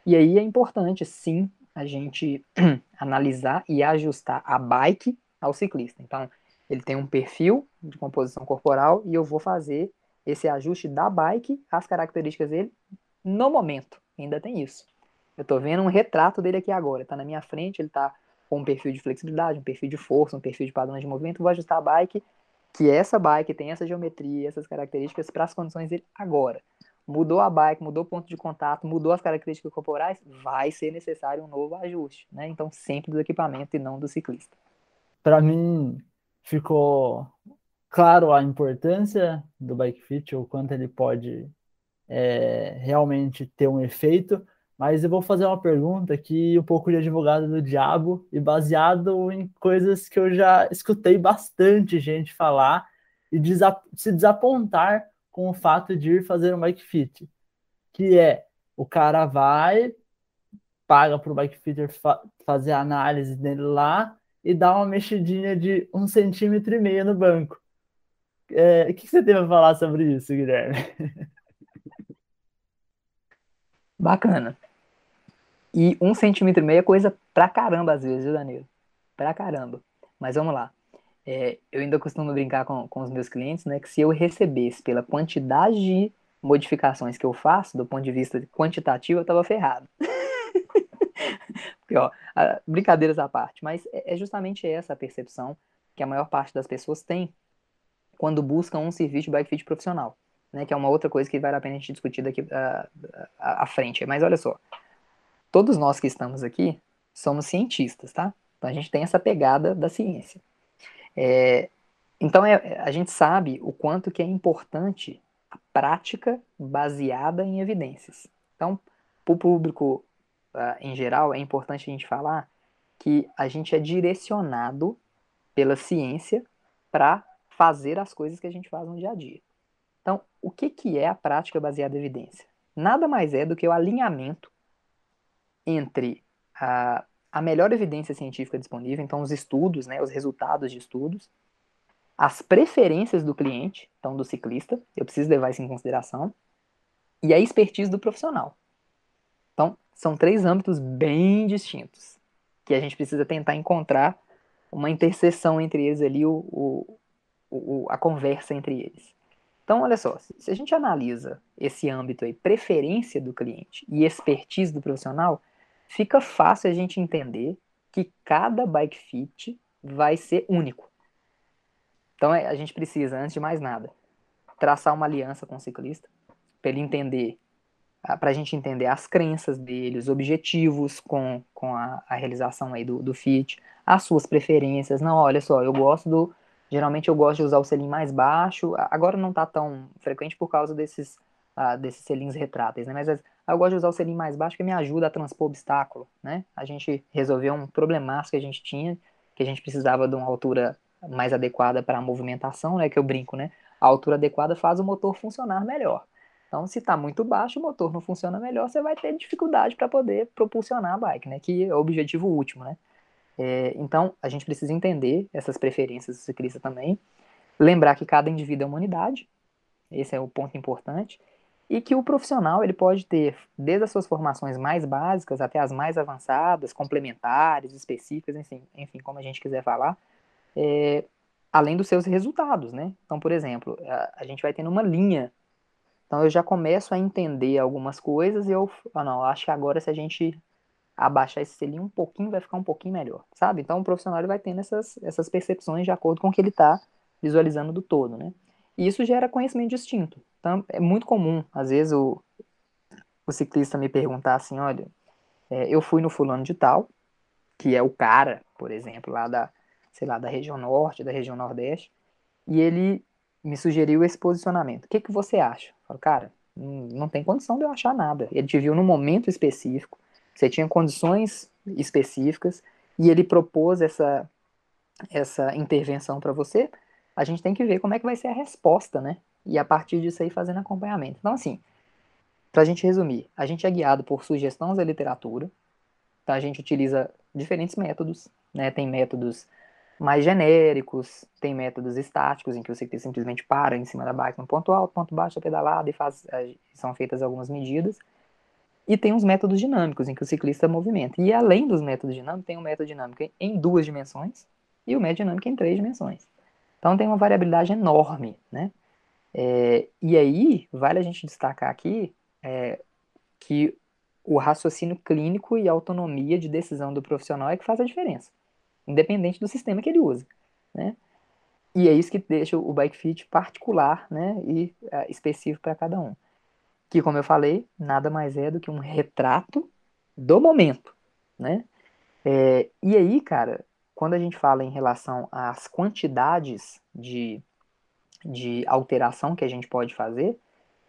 E aí é importante, sim, a gente [CLEARS THROAT] analisar e ajustar a bike ao ciclista. Então, ele tem um perfil de composição corporal e eu vou fazer esse ajuste da bike às características dele no momento. Ainda tem isso. Eu estou vendo um retrato dele aqui agora. Está na minha frente, ele está com um perfil de flexibilidade, um perfil de força, um perfil de padrão de movimento. Vou ajustar a bike que essa bike tem essa geometria, essas características para as condições dele agora. Mudou a bike, mudou o ponto de contato, mudou as características corporais, vai ser necessário um novo ajuste, né? Então sempre do equipamento e não do ciclista. Para mim ficou claro a importância do bike fit, o quanto ele pode é, realmente ter um efeito, mas eu vou fazer uma pergunta aqui, um pouco de advogado do diabo, e baseado em coisas que eu já escutei bastante gente falar e se desapontar com o fato de ir fazer um bike fit. Que é, o cara vai, paga para o bike fitter fa fazer a análise dele lá e dá uma mexidinha de um centímetro e meio no banco. É, o que você tem para falar sobre isso, Guilherme? [LAUGHS] Bacana. E um centímetro e meio é coisa pra caramba às vezes, viu, Danilo? Pra caramba. Mas vamos lá. É, eu ainda costumo brincar com, com os meus clientes, né? Que se eu recebesse pela quantidade de modificações que eu faço, do ponto de vista quantitativo, eu tava ferrado. [LAUGHS] Porque, ó, brincadeiras à parte, mas é, é justamente essa a percepção que a maior parte das pessoas tem quando buscam um serviço de bike fit profissional né, que é uma outra coisa que vale a pena a gente discutir daqui uh, à frente. Mas olha só, todos nós que estamos aqui somos cientistas, tá? Então a gente tem essa pegada da ciência. É, então é, a gente sabe o quanto que é importante a prática baseada em evidências. Então, para o público uh, em geral, é importante a gente falar que a gente é direcionado pela ciência para fazer as coisas que a gente faz no dia a dia. Então, o que, que é a prática baseada em evidência? Nada mais é do que o alinhamento entre a, a melhor evidência científica disponível, então os estudos, né, os resultados de estudos, as preferências do cliente, então do ciclista, eu preciso levar isso em consideração, e a expertise do profissional. Então, são três âmbitos bem distintos que a gente precisa tentar encontrar uma interseção entre eles ali, o, o, o, a conversa entre eles. Então, olha só, se a gente analisa esse âmbito aí, preferência do cliente e expertise do profissional, fica fácil a gente entender que cada bike fit vai ser único. Então, é, a gente precisa, antes de mais nada, traçar uma aliança com o ciclista, para ele entender, para a gente entender as crenças dele, os objetivos com, com a, a realização aí do, do fit, as suas preferências. Não, olha só, eu gosto do, Geralmente eu gosto de usar o selim mais baixo. Agora não está tão frequente por causa desses, uh, desses selins retráteis, né? Mas eu gosto de usar o selim mais baixo que me ajuda a transpor obstáculo, né? A gente resolveu um problemaço que a gente tinha, que a gente precisava de uma altura mais adequada para a movimentação, né? Que eu brinco, né? A altura adequada faz o motor funcionar melhor. Então, se está muito baixo, o motor não funciona melhor, você vai ter dificuldade para poder propulsionar a bike, né? Que é o objetivo último, né? É, então, a gente precisa entender essas preferências do ciclista também, lembrar que cada indivíduo é uma unidade, esse é o ponto importante, e que o profissional ele pode ter desde as suas formações mais básicas até as mais avançadas, complementares, específicas, enfim, enfim como a gente quiser falar, é, além dos seus resultados, né? Então, por exemplo, a, a, gente vai tendo uma linha. Então, eu já começo a entender algumas coisas e eu, ah, não, acho que agora se a gente abaixar esse selinho um pouquinho, vai ficar um pouquinho melhor, sabe? Então o profissional ele vai tendo essas, essas percepções de acordo com o que ele está visualizando do todo, né? E isso gera conhecimento distinto. É muito comum, às vezes, o, o ciclista me perguntar assim, olha, é, eu fui no fulano de tal, que é o cara, por exemplo, lá da, sei lá, da região norte, da região nordeste, e ele me sugeriu esse posicionamento. O que, que você acha? Eu falo, cara, não, não tem condição de eu achar nada. Ele te viu num momento específico, você tinha condições específicas e ele propôs essa, essa intervenção para você. A gente tem que ver como é que vai ser a resposta, né? E a partir disso aí fazendo acompanhamento. Então, assim, para a gente resumir, a gente é guiado por sugestões da literatura. Então, a gente utiliza diferentes métodos, né? Tem métodos mais genéricos, tem métodos estáticos, em que você simplesmente para em cima da bike no ponto alto, ponto baixo, pedalada e faz, são feitas algumas medidas. E tem os métodos dinâmicos, em que o ciclista movimenta. E além dos métodos dinâmicos, tem o método dinâmico em duas dimensões e o método dinâmico em três dimensões. Então tem uma variabilidade enorme, né? É, e aí, vale a gente destacar aqui é, que o raciocínio clínico e a autonomia de decisão do profissional é que faz a diferença, independente do sistema que ele usa, né? E é isso que deixa o bike fit particular, né, e é, específico para cada um que, como eu falei, nada mais é do que um retrato do momento, né? É, e aí, cara, quando a gente fala em relação às quantidades de, de alteração que a gente pode fazer,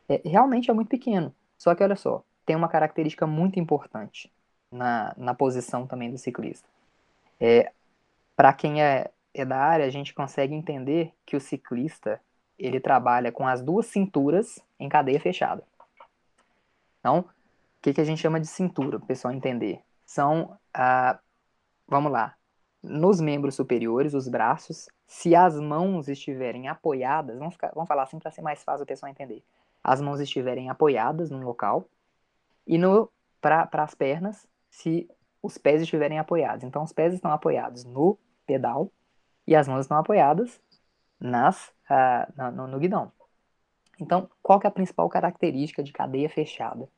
é, realmente é muito pequeno. Só que, olha só, tem uma característica muito importante na, na posição também do ciclista. É, Para quem é, é da área, a gente consegue entender que o ciclista ele trabalha com as duas cinturas em cadeia fechada. Então, o que, que a gente chama de cintura, para o pessoal entender? São, ah, vamos lá, nos membros superiores, os braços, se as mãos estiverem apoiadas, vamos, ficar, vamos falar assim para ser mais fácil o pessoal entender. As mãos estiverem apoiadas num local, e para as pernas, se os pés estiverem apoiados. Então, os pés estão apoiados no pedal e as mãos estão apoiadas nas, uh, no, no guidão. Então, qual que é a principal característica de cadeia fechada?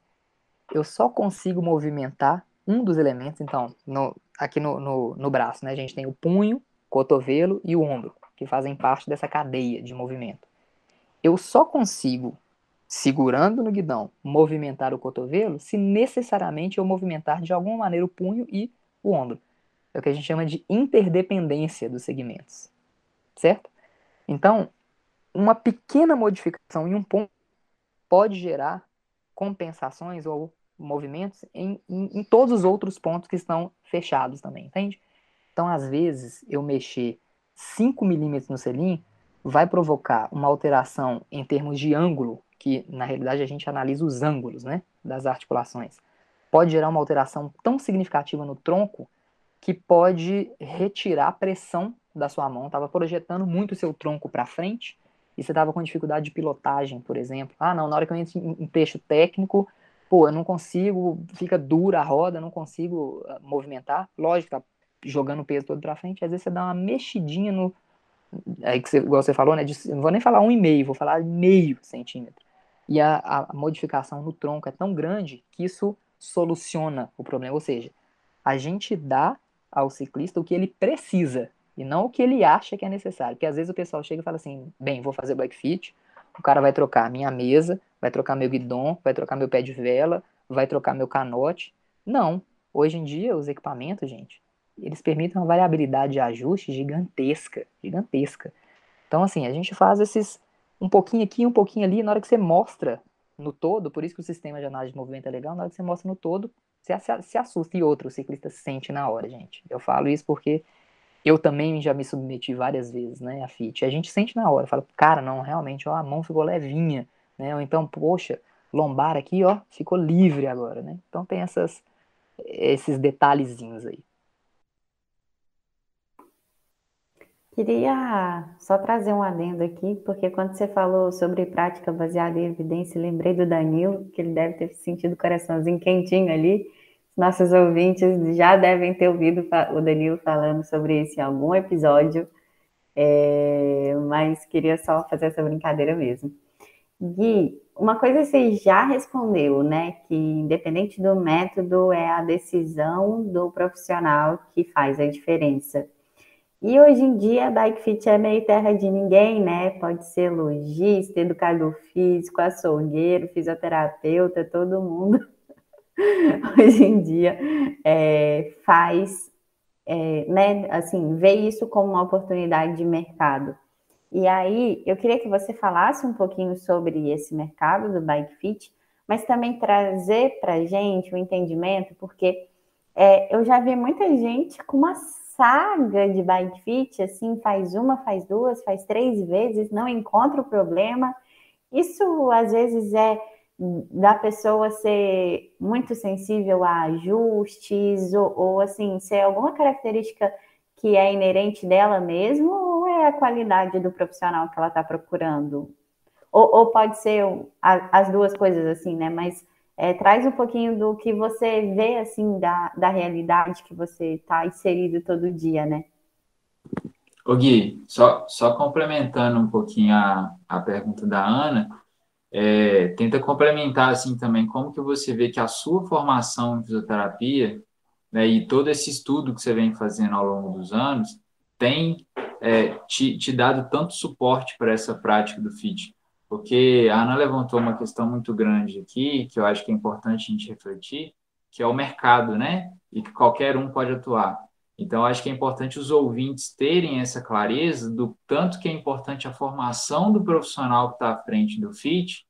Eu só consigo movimentar um dos elementos, então, no, aqui no, no, no braço, né, a gente tem o punho, cotovelo e o ombro, que fazem parte dessa cadeia de movimento. Eu só consigo, segurando no guidão, movimentar o cotovelo se necessariamente eu movimentar de alguma maneira o punho e o ombro. É o que a gente chama de interdependência dos segmentos. Certo? Então, uma pequena modificação em um ponto pode gerar compensações ou movimentos em, em, em, todos os outros pontos que estão fechados também, entende? Então, às vezes, eu mexer 5 milímetros no selim vai provocar uma alteração em termos de ângulo, que na realidade a gente analisa os ângulos né, das articulações. Pode gerar uma alteração tão significativa no tronco que pode retirar a pressão da sua mão, estava projetando muito o seu tronco para frente e você estava com dificuldade de pilotagem, por exemplo. Ah, não, na hora que eu entro em texto técnico, pô, eu não consigo, fica dura a roda, não consigo ah, movimentar. Lógico, tá, jogando o peso todo para frente, às vezes você dá uma mexidinha no. Aí que você, igual você falou, né? De, não vou nem falar um e meio, vou falar meio centímetro. E a, a modificação no tronco é tão grande que isso soluciona o problema. Ou seja, a gente dá ao ciclista o que ele precisa e não o que ele acha que é necessário. Porque às vezes o pessoal chega e fala assim: bem, vou fazer bike fit, o cara vai trocar minha mesa, vai trocar meu guidon, vai trocar meu pé de vela, vai trocar meu canote. Não. Hoje em dia, os equipamentos, gente, eles permitem uma variabilidade de ajuste gigantesca, gigantesca. Então, assim, a gente faz esses um pouquinho aqui, um pouquinho ali, na hora que você mostra no todo, por isso que o sistema de análise de movimento é legal, na hora que você mostra no todo, você se assusta. E outro, o ciclista sente na hora, gente. Eu falo isso porque eu também já me submeti várias vezes, né, a FIT. A gente sente na hora, fala, cara, não, realmente, ó, a mão ficou levinha, né, ou então, poxa, lombar aqui, ó, ficou livre agora, né. Então tem essas, esses detalhezinhos aí. Queria só trazer um adendo aqui, porque quando você falou sobre prática baseada em evidência, lembrei do Danilo, que ele deve ter sentido o coraçãozinho quentinho ali. Nossos ouvintes já devem ter ouvido o Danilo falando sobre isso em algum episódio, é, mas queria só fazer essa brincadeira mesmo. Gui, uma coisa você já respondeu, né? Que independente do método, é a decisão do profissional que faz a diferença. E hoje em dia a Bike Fit é meio terra de ninguém, né? Pode ser lojista, educador físico, açougueiro, fisioterapeuta, todo mundo [LAUGHS] hoje em dia é, faz, é, né? Assim, vê isso como uma oportunidade de mercado. E aí eu queria que você falasse um pouquinho sobre esse mercado do Bike Fit, mas também trazer para gente o um entendimento, porque é, eu já vi muita gente com uma saga de bike fit, assim, faz uma, faz duas, faz três vezes, não encontra o problema. Isso às vezes é da pessoa ser muito sensível a ajustes, ou, ou assim, ser alguma característica que é inerente dela mesmo, ou é a qualidade do profissional que ela está procurando? Ou, ou, pode ser as duas coisas, assim, né? Mas é, traz um pouquinho do que você vê, assim, da, da realidade que você está inserido todo dia, né? Ô Gui, só, só complementando um pouquinho a, a pergunta da Ana, é, tenta complementar, assim, também, como que você vê que a sua formação em fisioterapia né, e todo esse estudo que você vem fazendo ao longo dos anos tem é, te, te dado tanto suporte para essa prática do FIT? Porque a Ana levantou uma questão muito grande aqui, que eu acho que é importante a gente refletir, que é o mercado, né? E que qualquer um pode atuar. Então, acho que é importante os ouvintes terem essa clareza do tanto que é importante a formação do profissional que está à frente do FIT,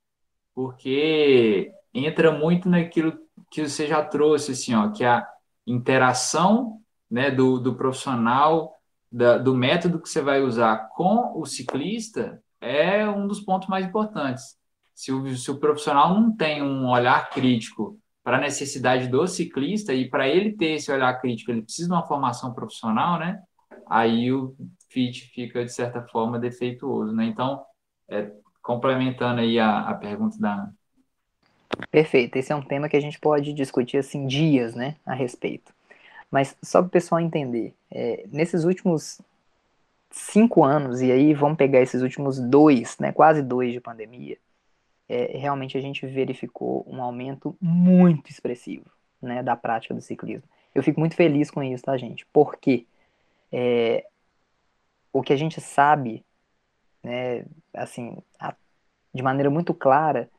porque entra muito naquilo que você já trouxe, assim, ó, que é a interação né, do, do profissional, da, do método que você vai usar com o ciclista, é um dos pontos mais importantes. Se o, se o profissional não tem um olhar crítico para a necessidade do ciclista e para ele ter esse olhar crítico, ele precisa de uma formação profissional, né? Aí o fit fica, de certa forma, defeituoso, né? Então, é, complementando aí a, a pergunta da Perfeito, esse é um tema que a gente pode discutir assim dias, né, a respeito. Mas só para o pessoal entender, é, nesses últimos cinco anos, e aí vamos pegar esses últimos dois, né, quase dois de pandemia, é, realmente a gente verificou um aumento muito expressivo né, da prática do ciclismo. Eu fico muito feliz com isso, tá, gente? Porque é, o que a gente sabe, né, assim, a, de maneira muito clara,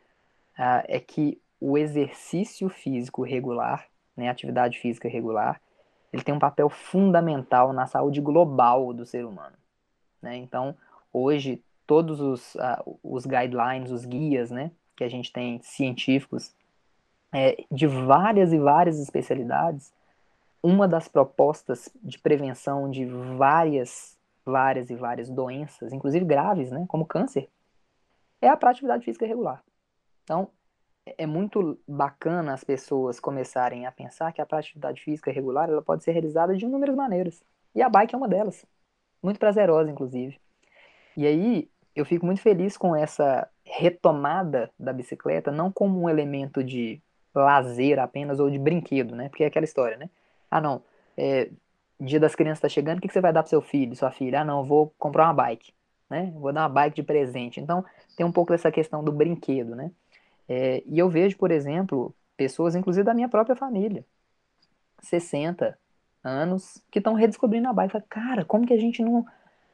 a, é que o exercício físico regular, né, atividade física regular, ele tem um papel fundamental na saúde global do ser humano. Né? Então, hoje, todos os, uh, os guidelines, os guias né, que a gente tem científicos, é, de várias e várias especialidades, uma das propostas de prevenção de várias, várias e várias doenças, inclusive graves, né, como câncer, é a atividade física regular. Então, é muito bacana as pessoas começarem a pensar que a atividade física regular ela pode ser realizada de inúmeras maneiras. E a bike é uma delas muito prazerosa, inclusive. E aí eu fico muito feliz com essa retomada da bicicleta, não como um elemento de lazer apenas ou de brinquedo, né? Porque é aquela história, né? Ah, não, é, dia das crianças está chegando, o que, que você vai dar para seu filho, sua filha? Ah, não, vou comprar uma bike, né? Vou dar uma bike de presente. Então, tem um pouco dessa questão do brinquedo, né? É, e eu vejo, por exemplo, pessoas, inclusive da minha própria família, 60 anos, que estão redescobrindo a bike. Cara, como que a gente não,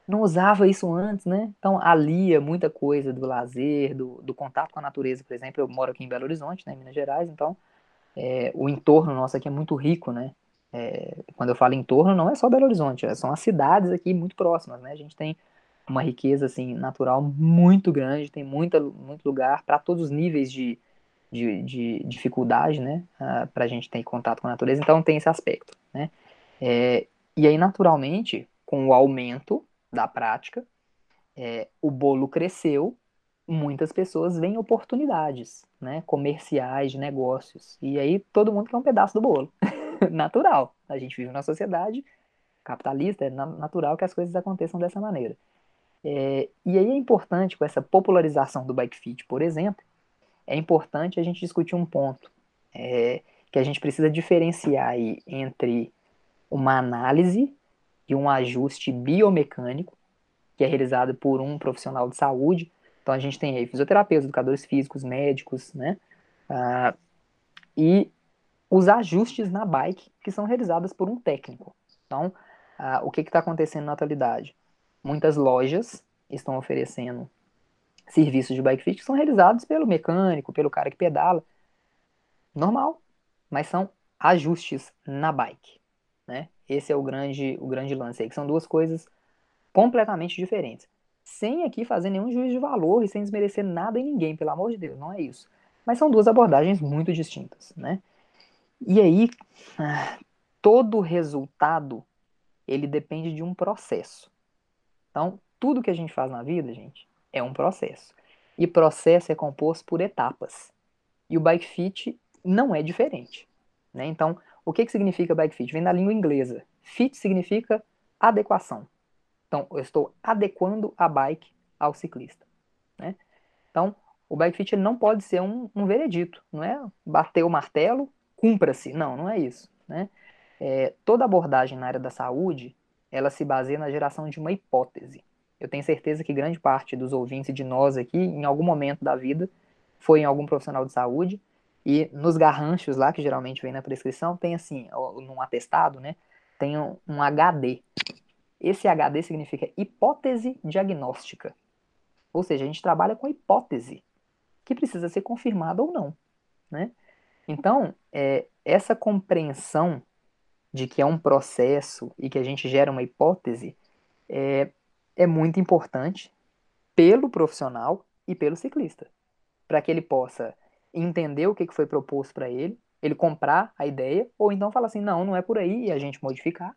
não usava isso antes, né? Então, alia muita coisa do lazer, do, do contato com a natureza, por exemplo. Eu moro aqui em Belo Horizonte, né, Minas Gerais, então é, o entorno nosso aqui é muito rico, né? É, quando eu falo entorno, não é só Belo Horizonte, é, são as cidades aqui muito próximas, né? A gente tem uma riqueza assim natural muito grande, tem muita, muito lugar para todos os níveis de, de, de dificuldade, né? Uh, para a gente ter contato com a natureza, então tem esse aspecto, né? É, e aí, naturalmente, com o aumento da prática, é, o bolo cresceu, muitas pessoas veem oportunidades, né? Comerciais, de negócios, e aí todo mundo quer um pedaço do bolo, [LAUGHS] natural. A gente vive numa sociedade capitalista, é natural que as coisas aconteçam dessa maneira. É, e aí é importante, com essa popularização do bike fit, por exemplo, é importante a gente discutir um ponto é, que a gente precisa diferenciar entre uma análise e um ajuste biomecânico, que é realizado por um profissional de saúde. Então a gente tem aí fisioterapeutas, educadores físicos, médicos, né? Ah, e os ajustes na bike que são realizados por um técnico. Então, ah, o que está acontecendo na atualidade? muitas lojas estão oferecendo serviços de bike fit que são realizados pelo mecânico, pelo cara que pedala. Normal, mas são ajustes na bike? Esse é o grande, o grande lance aí, que são duas coisas completamente diferentes. Sem aqui fazer nenhum juízo de valor e sem desmerecer nada em ninguém, pelo amor de Deus, não é isso. Mas são duas abordagens muito distintas, né? E aí, ah, todo resultado, ele depende de um processo. Então, tudo que a gente faz na vida, gente, é um processo. E processo é composto por etapas. E o bike fit não é diferente. Né? Então, o que, que significa bike fit? Vem da língua inglesa. Fit significa adequação. Então, eu estou adequando a bike ao ciclista. Né? Então, o bike fit não pode ser um, um veredito, não é bater o martelo, cumpra-se. Não, não é isso. Né? É, toda abordagem na área da saúde, ela se baseia na geração de uma hipótese. Eu tenho certeza que grande parte dos ouvintes de nós aqui, em algum momento da vida, foi em algum profissional de saúde, e nos garranchos lá, que geralmente vem na prescrição, tem assim, num atestado, né, tem um, HD. Esse HD significa hipótese diagnóstica. Ou seja, a gente trabalha com hipótese, que precisa ser confirmada ou não, né? Então, é, essa compreensão de que é um processo e que a gente gera uma hipótese é, é muito importante pelo profissional e pelo ciclista, para que ele possa entender o que foi proposto para ele, ele comprar a ideia, ou então falar assim, não, não é por aí, e a gente modificar,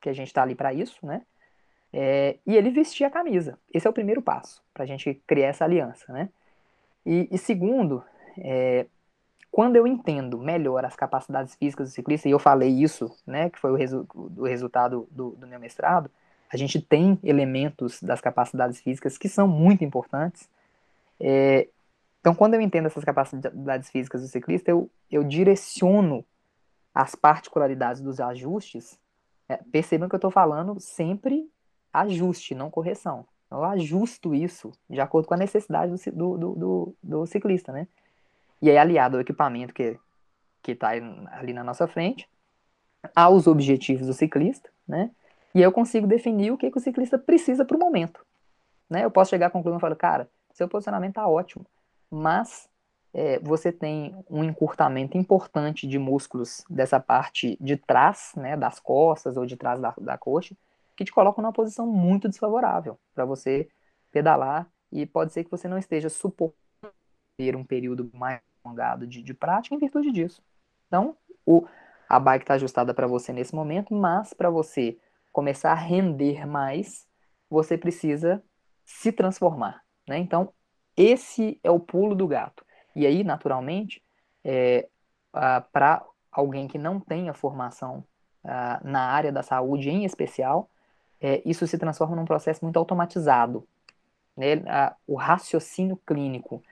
que a gente está ali para isso, né? É, e ele vestir a camisa. Esse é o primeiro passo, para a gente criar essa aliança, né? E, e segundo, é, quando eu entendo melhor as capacidades físicas do ciclista, e eu falei isso, né, que foi o, resu o resultado do, do, meu mestrado, a gente tem elementos das capacidades físicas que são muito importantes. É, então, quando eu entendo essas capacidades físicas do ciclista, eu, eu direciono as particularidades dos ajustes. É, percebam que eu estou falando sempre ajuste, não correção. Eu ajusto isso de acordo com a necessidade do, do, do, do ciclista, né? E aí, aliado ao equipamento que está ali na nossa frente, aos objetivos do ciclista, né? E eu consigo definir o que, que o ciclista precisa para o momento. Né? Eu posso chegar à conclusão e falar, cara, seu posicionamento está ótimo, mas é, você tem um encurtamento importante de músculos dessa parte de trás, né, das costas ou de trás da, da coxa, que te colocam numa posição muito desfavorável para você pedalar e pode ser que você não esteja suportando um período mais prolongado de, de prática em virtude disso. Então, o, a bike está ajustada para você nesse momento, mas para você começar a render mais, você precisa se transformar. Né? Então, esse é o pulo do gato. E aí, naturalmente, é, para alguém que não tenha formação na área da saúde em especial, é, isso se transforma num processo muito automatizado. Né? o raciocínio clínico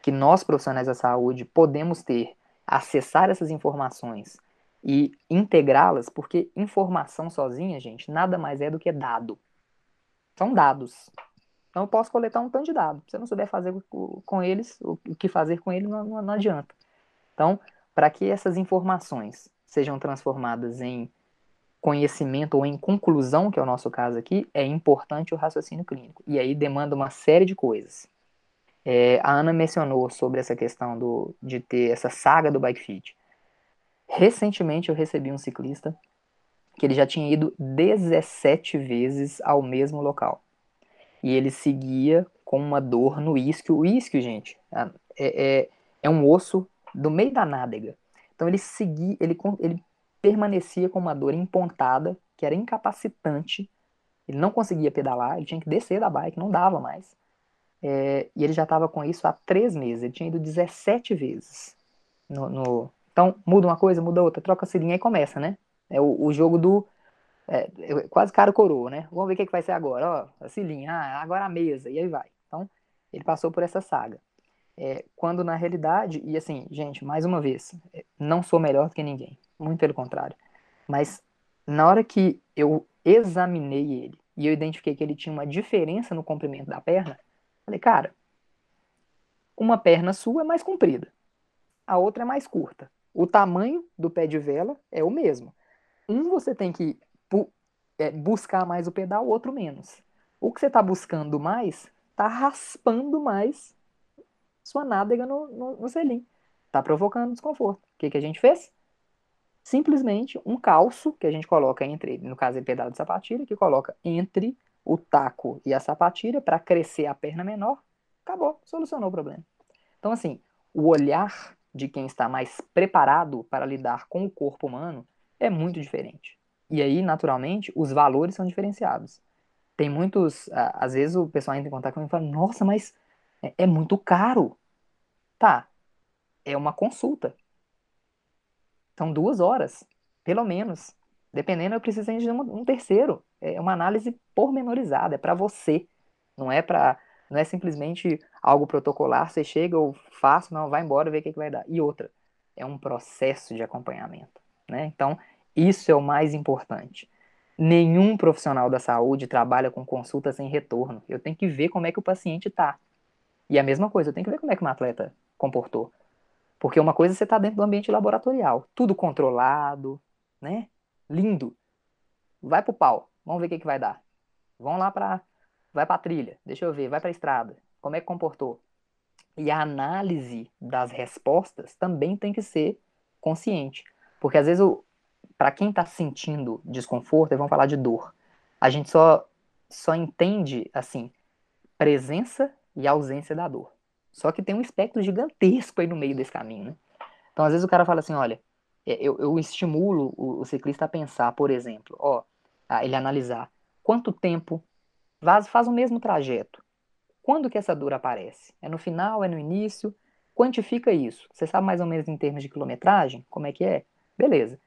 que nós, profissionais da saúde, podemos ter, acessar essas informações e integrá-las, porque informação sozinha, gente, nada mais é do que dado. São dados. Então eu posso coletar um tanto de dados. Se eu não souber fazer com eles, o que fazer com eles não, não, adianta. Então, para que essas informações sejam transformadas em conhecimento ou em conclusão, que é o nosso caso aqui, é importante o raciocínio clínico. E aí demanda uma série de coisas. É, a Ana mencionou sobre essa questão do, de ter essa saga do bike fit. Recentemente eu recebi um ciclista que ele já tinha ido 17 vezes ao mesmo local. E ele seguia com uma dor no isquio. O isquio, gente, é, é, é um osso do meio da nádega. Então ele seguia, ele, ele permanecia com uma dor empontada, que era incapacitante. Ele não conseguia pedalar, ele tinha que descer da bike, não dava mais. É, e ele já estava com isso há três meses. Ele tinha ido 17 vezes no, no, então, muda uma coisa, muda outra, troca a cilinha e começa, né? É o, o jogo do. É, é quase cara coroa, né? Vamos ver o que, que vai ser agora. Ó, a cilinha, ah, agora a mesa, e aí vai. Então, ele passou por essa saga. É, quando na realidade, e assim, gente, mais uma vez, é, não sou melhor do que ninguém, muito pelo contrário. Mas na hora que eu examinei ele e eu identifiquei que ele tinha uma diferença no comprimento da perna, falei, cara, uma perna sua é mais comprida, a outra é mais curta. O tamanho do pé de vela é o mesmo. Um você tem que é, buscar mais o pedal, o outro menos. O que você está buscando mais está raspando mais sua nádega no, no, no selim. Está provocando desconforto. O que, que a gente fez? Simplesmente um calço que a gente coloca entre, no caso, é pedal de sapatilha, que coloca entre o taco e a sapatilha para crescer a perna menor. Acabou, solucionou o problema. Então, assim, o olhar de quem está mais preparado para lidar com o corpo humano é muito diferente. E aí, naturalmente, os valores são diferenciados. Tem muitos. Às vezes o pessoal entra em contato comigo e fala: Nossa, mas é, é muito caro. Tá. É uma consulta. São duas horas, pelo menos. Dependendo, eu preciso de um, terceiro. É uma análise pormenorizada, é para você. Não é para não é simplesmente algo protocolar, você chega, ou faço, não, vai embora, vê o que, que vai dar. E outra, é um processo de acompanhamento. Né? Então, isso é o mais importante. Nenhum profissional da saúde trabalha com consulta sem retorno. Eu tenho que ver como é que o paciente está. E a mesma coisa, eu tenho que ver como é que um atleta comportou. Porque uma coisa é você está dentro do ambiente laboratorial, tudo controlado, né? Lindo. Vai pro pau, vamos ver o que, que vai dar. Vão lá para vai para trilha, deixa eu ver, vai para estrada, como é que comportou? E a análise das respostas também tem que ser consciente, porque às vezes para quem está sentindo desconforto, vamos falar de dor, a gente só só entende assim presença e ausência da dor. Só que tem um espectro gigantesco aí no meio desse caminho, né? Então às vezes o cara fala assim, olha, é, eu, eu estimulo o, o ciclista a pensar, por exemplo, ó, ele analisar quanto tempo Faz, faz o mesmo trajeto. Quando que essa dor aparece? É no final, é no início? Quantifica isso. Você sabe mais ou menos em termos de quilometragem? Como é que é? Beleza.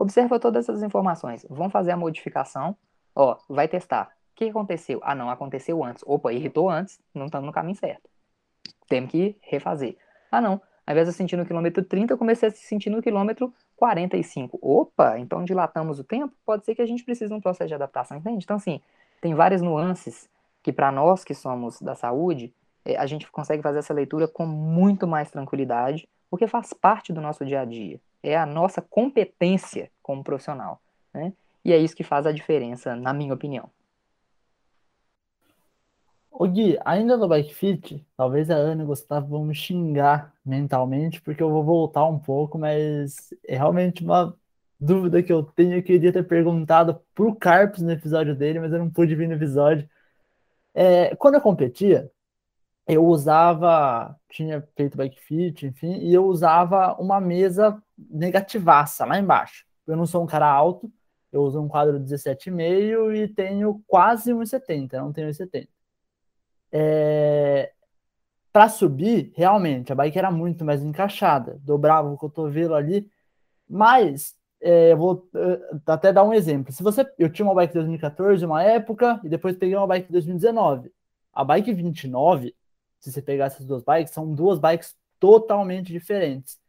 Observa todas essas informações. Vamos fazer a modificação. Ó, vai testar. O que aconteceu? Ah, não, aconteceu antes. Opa, irritou antes, não estamos no caminho certo. Temos que refazer. Ah, não. Ao invés de eu sentir no quilômetro 30, eu comecei a sentir no quilômetro 45. Opa, então dilatamos o tempo? Pode ser que a gente precise de um processo de adaptação, entende? Então, assim, tem várias nuances que para nós que somos da saúde, é, a gente consegue fazer essa leitura com muito mais tranquilidade, porque faz parte do nosso dia a dia. É a nossa competência como profissional. Né? E é isso que faz a diferença, na minha opinião. O Gui, ainda no Bike Fit, talvez a Ana e o Gustavo vão me xingar mentalmente, porque eu vou voltar um pouco, mas é realmente uma dúvida que eu tenho, eu queria ter perguntado pro Carpes no episódio dele, mas eu não pude vir no episódio. É, quando eu competia, eu usava, tinha feito bike fit, enfim, e eu usava uma mesa negativaça lá embaixo. Eu não sou um cara alto, eu uso um quadro 17,5 e tenho quase 1,70, não tenho 1,70. É... Para subir, realmente, a bike era muito mais encaixada, dobrava o cotovelo ali, mas é, vou uh, até dar um exemplo. Se você, eu tinha uma bike 2014, uma época, e depois peguei uma bike 2019. A bike 29, se você pegar essas duas bikes, são duas bikes totalmente diferentes,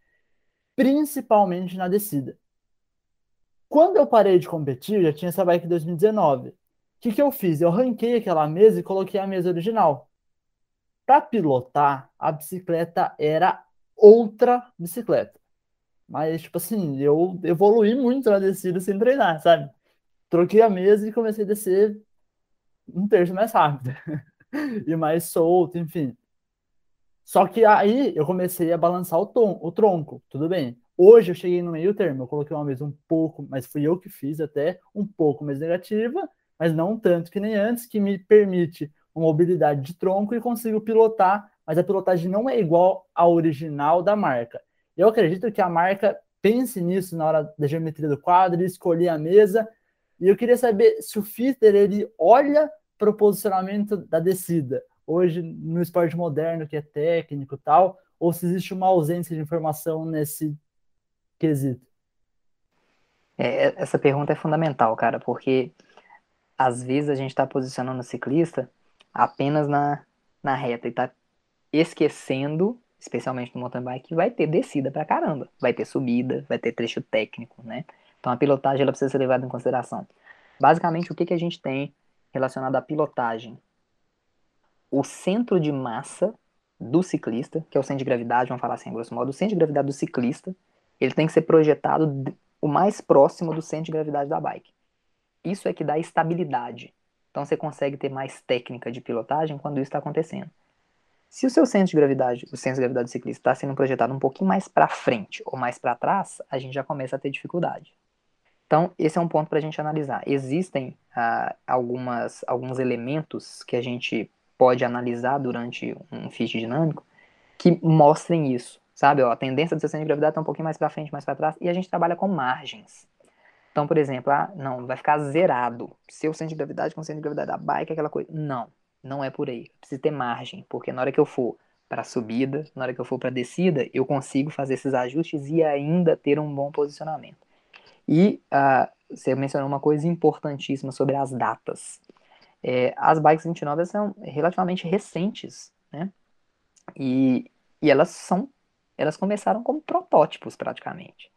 principalmente na descida. Quando eu parei de competir, já tinha essa bike em 2019. O que, que eu fiz? Eu ranquei aquela mesa e coloquei a mesa original. Para pilotar, a bicicleta era outra bicicleta. Mas, tipo assim, eu evoluí muito na descida sem treinar, sabe? Troquei a mesa e comecei a descer um terço mais rápido. [LAUGHS] e mais solto, enfim. Só que aí eu comecei a balançar o, tom, o tronco, tudo bem. Hoje eu cheguei no meio termo, eu coloquei uma mesa um pouco, mas fui eu que fiz até um pouco mais negativa, mas não tanto que nem antes, que me permite uma mobilidade de tronco e consigo pilotar, mas a pilotagem não é igual à original da marca. Eu acredito que a marca pense nisso na hora da geometria do quadro, escolher a mesa, e eu queria saber se o fitter ele olha para o posicionamento da descida, hoje no esporte moderno, que é técnico tal, ou se existe uma ausência de informação nesse quesito? É, essa pergunta é fundamental, cara, porque às vezes a gente está posicionando o ciclista apenas na, na reta e está esquecendo, especialmente no mountain bike, que vai ter descida pra caramba, vai ter subida, vai ter trecho técnico, né? Então a pilotagem ela precisa ser levada em consideração. Basicamente, o que, que a gente tem relacionado à pilotagem? O centro de massa do ciclista, que é o centro de gravidade, vamos falar assim, grosso modo, o centro de gravidade do ciclista, ele tem que ser projetado o mais próximo do centro de gravidade da bike. Isso é que dá estabilidade. Então você consegue ter mais técnica de pilotagem quando isso está acontecendo. Se o seu centro de gravidade, o centro de gravidade do ciclista está sendo projetado um pouquinho mais para frente ou mais para trás, a gente já começa a ter dificuldade. Então, esse é um ponto para a gente analisar. Existem ah, algumas, alguns elementos que a gente pode analisar durante um fit dinâmico que mostrem isso, sabe? Ó, a tendência do seu centro de gravidade está um pouquinho mais para frente, mais para trás, e a gente trabalha com margens. Então, por exemplo, ah, não, vai ficar zerado. Seu centro de gravidade com o centro de gravidade da bike, aquela coisa. Não, não é por aí. Precisa ter margem, porque na hora que eu for para subida, na hora que eu for para descida, eu consigo fazer esses ajustes e ainda ter um bom posicionamento. E uh, você mencionou uma coisa importantíssima sobre as datas. É, as bikes 29 são relativamente recentes, né? E, e elas são, elas começaram como protótipos praticamente.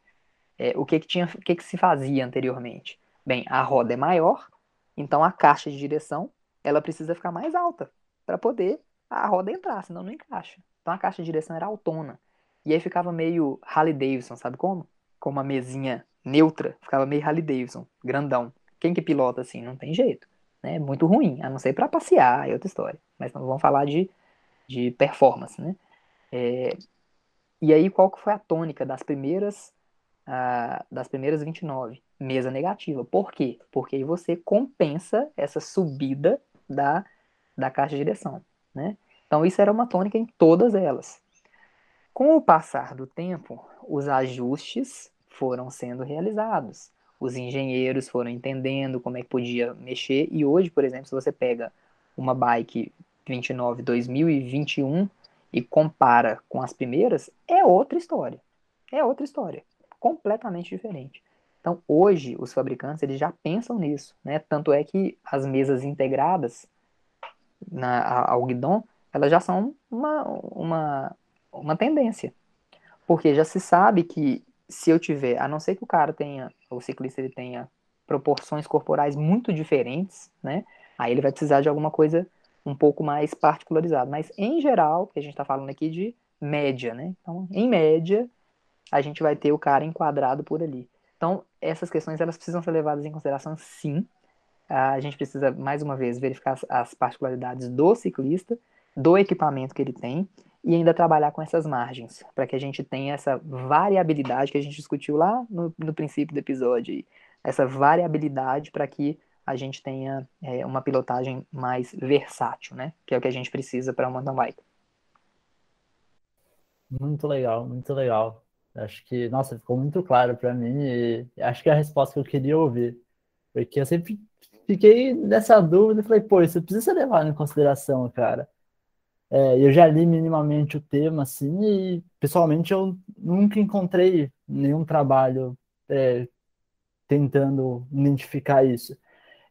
É, o que que tinha, o que que se fazia anteriormente? Bem, a roda é maior, então a caixa de direção ela precisa ficar mais alta para poder a roda entrar, senão não encaixa. Então a caixa de direção era autona. E aí ficava meio Harley Davidson, sabe como? Com uma mesinha neutra, ficava meio Harley Davidson, grandão. Quem que pilota assim? Não tem jeito né, muito ruim, a não ser para passear, é outra história. Mas não vamos falar de, de performance, né? É, e aí, qual que foi a tônica das primeiras, das primeiras 29? Mesa negativa. Por quê? Porque aí você compensa essa subida da, da caixa de direção, né? Então, isso era uma tônica em todas elas. Com o passar do tempo, os ajustes foram sendo realizados os engenheiros foram entendendo como é que podia mexer. E hoje, por exemplo, se você pega uma bike 29 2021 e compara com as primeiras, é outra história. É outra história, completamente diferente. Então, hoje, os fabricantes eles já pensam nisso, né? Tanto é que as mesas integradas na, ao guidon, elas já são uma, uma, uma tendência. Porque já se sabe que se eu tiver, a não ser que o cara tenha, o ciclista ele tenha proporções corporais muito diferentes, né? Aí ele vai precisar de alguma coisa um pouco mais particularizada. Mas em geral, que a gente está falando aqui de média, né? Então, em média, a gente vai ter o cara enquadrado por ali. Então, essas questões elas precisam ser levadas em consideração, sim. A gente precisa, mais uma vez, verificar as particularidades do ciclista, do equipamento que ele tem e ainda trabalhar com essas margens, para que a gente tenha essa variabilidade que a gente discutiu lá no, no princípio do episódio, essa variabilidade para que a gente tenha é, uma pilotagem mais versátil, né? Que é o que a gente precisa para uma mountain bike. Muito legal, muito legal. Acho que, nossa, ficou muito claro para mim e acho que é a resposta que eu queria ouvir. Porque eu sempre fiquei nessa dúvida e falei, pô, isso precisa ser levado em consideração, cara. É, eu já li minimamente o tema, assim, e pessoalmente eu nunca encontrei nenhum trabalho é, tentando identificar isso.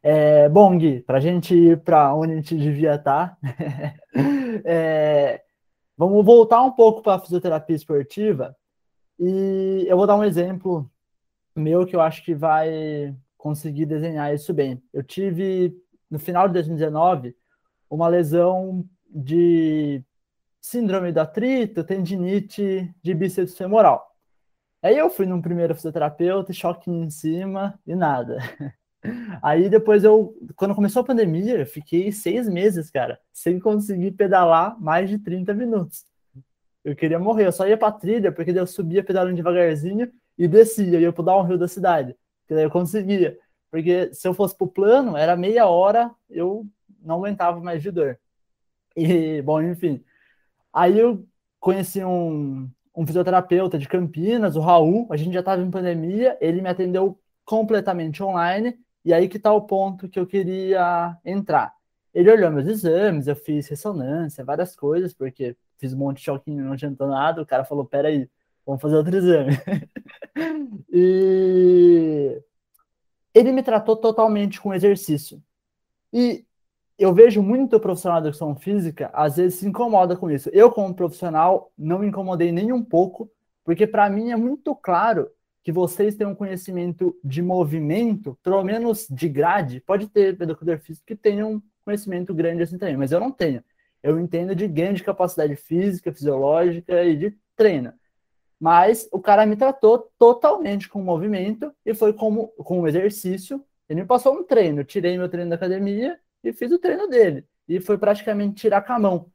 É, bom, Gui, para a gente ir para onde a gente devia estar, tá, [LAUGHS] é, vamos voltar um pouco para a fisioterapia esportiva e eu vou dar um exemplo meu que eu acho que vai conseguir desenhar isso bem. Eu tive, no final de 2019, uma lesão de síndrome do atrito, tendinite de bíceps femoral. Aí eu fui num primeiro fisioterapeuta, choque em cima e nada. [LAUGHS] Aí depois eu, quando começou a pandemia, eu fiquei seis meses, cara, sem conseguir pedalar mais de 30 minutos. Eu queria morrer, eu só ia pra trilha, porque daí eu subia pedalando devagarzinho e descia, ia pro downhill da cidade, que daí eu conseguia. Porque se eu fosse pro plano, era meia hora, eu não aguentava mais de dor. E, bom, enfim. Aí eu conheci um, um fisioterapeuta de Campinas, o Raul, a gente já estava em pandemia, ele me atendeu completamente online, e aí que está o ponto que eu queria entrar. Ele olhou meus exames, eu fiz ressonância, várias coisas, porque fiz um monte de choquinho, não adiantou nada, o cara falou, peraí, vamos fazer outro exame. [LAUGHS] e ele me tratou totalmente com exercício. E eu vejo muito profissional de educação física, às vezes se incomoda com isso. Eu, como profissional, não me incomodei nem um pouco, porque para mim é muito claro que vocês têm um conhecimento de movimento, pelo menos de grade. Pode ter educador físico que tenha um conhecimento grande assim também, mas eu não tenho. Eu entendo de ganho de capacidade física, fisiológica e de treino. Mas o cara me tratou totalmente com movimento e foi como com o exercício. Ele me passou um treino. Tirei meu treino da academia e fiz o treino dele. E foi praticamente tirar com a mão.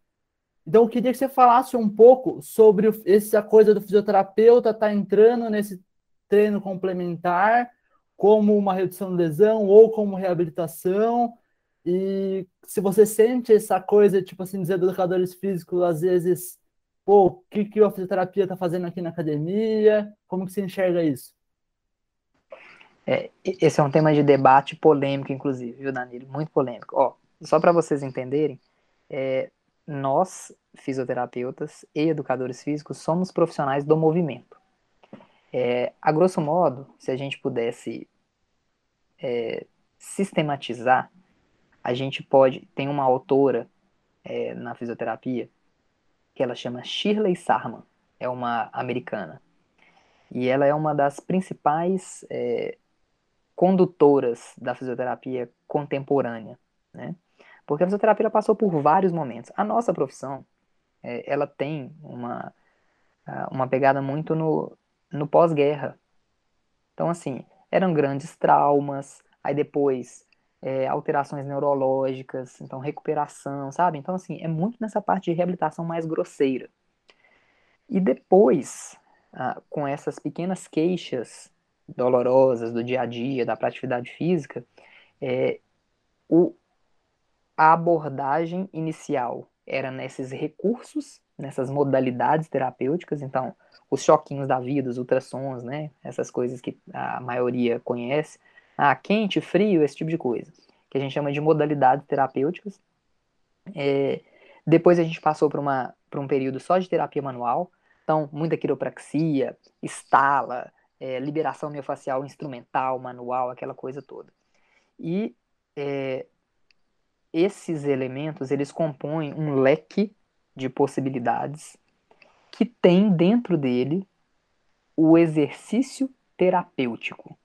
Então, eu queria que você falasse um pouco sobre essa coisa do fisioterapeuta estar tá entrando nesse treino complementar como uma redução de lesão ou como reabilitação. E se você sente essa coisa, tipo assim, dos educadores físicos, às vezes, pô, o que, que a fisioterapia está fazendo aqui na academia? Como que você enxerga isso? É, esse é um tema de debate polêmico, inclusive, viu, Danilo? Muito polêmico. Ó, só para vocês entenderem, é, nós, fisioterapeutas e educadores físicos, somos profissionais do movimento. É, a grosso modo, se a gente pudesse é, sistematizar, a gente pode. Tem uma autora é, na fisioterapia que ela chama Shirley Sarman, é uma americana. E ela é uma das principais é, condutoras da fisioterapia contemporânea, né? Porque a fisioterapia passou por vários momentos. A nossa profissão, é, ela tem uma, uma pegada muito no, no pós-guerra. Então, assim, eram grandes traumas, aí depois é, alterações neurológicas, então recuperação, sabe? Então, assim, é muito nessa parte de reabilitação mais grosseira. E depois, ah, com essas pequenas queixas dolorosas do dia a dia, da atividade física, é, o, a abordagem inicial era nesses recursos, nessas modalidades terapêuticas, então, os choquinhos da vida, os ultrassons, né, essas coisas que a maioria conhece, ah, quente, frio, esse tipo de coisa, que a gente chama de modalidades terapêuticas. É, depois a gente passou para um período só de terapia manual, então, muita quiropraxia, estala, é, liberação miofascial instrumental, manual, aquela coisa toda. E é, esses elementos, eles compõem um leque de possibilidades que tem dentro dele o exercício terapêutico.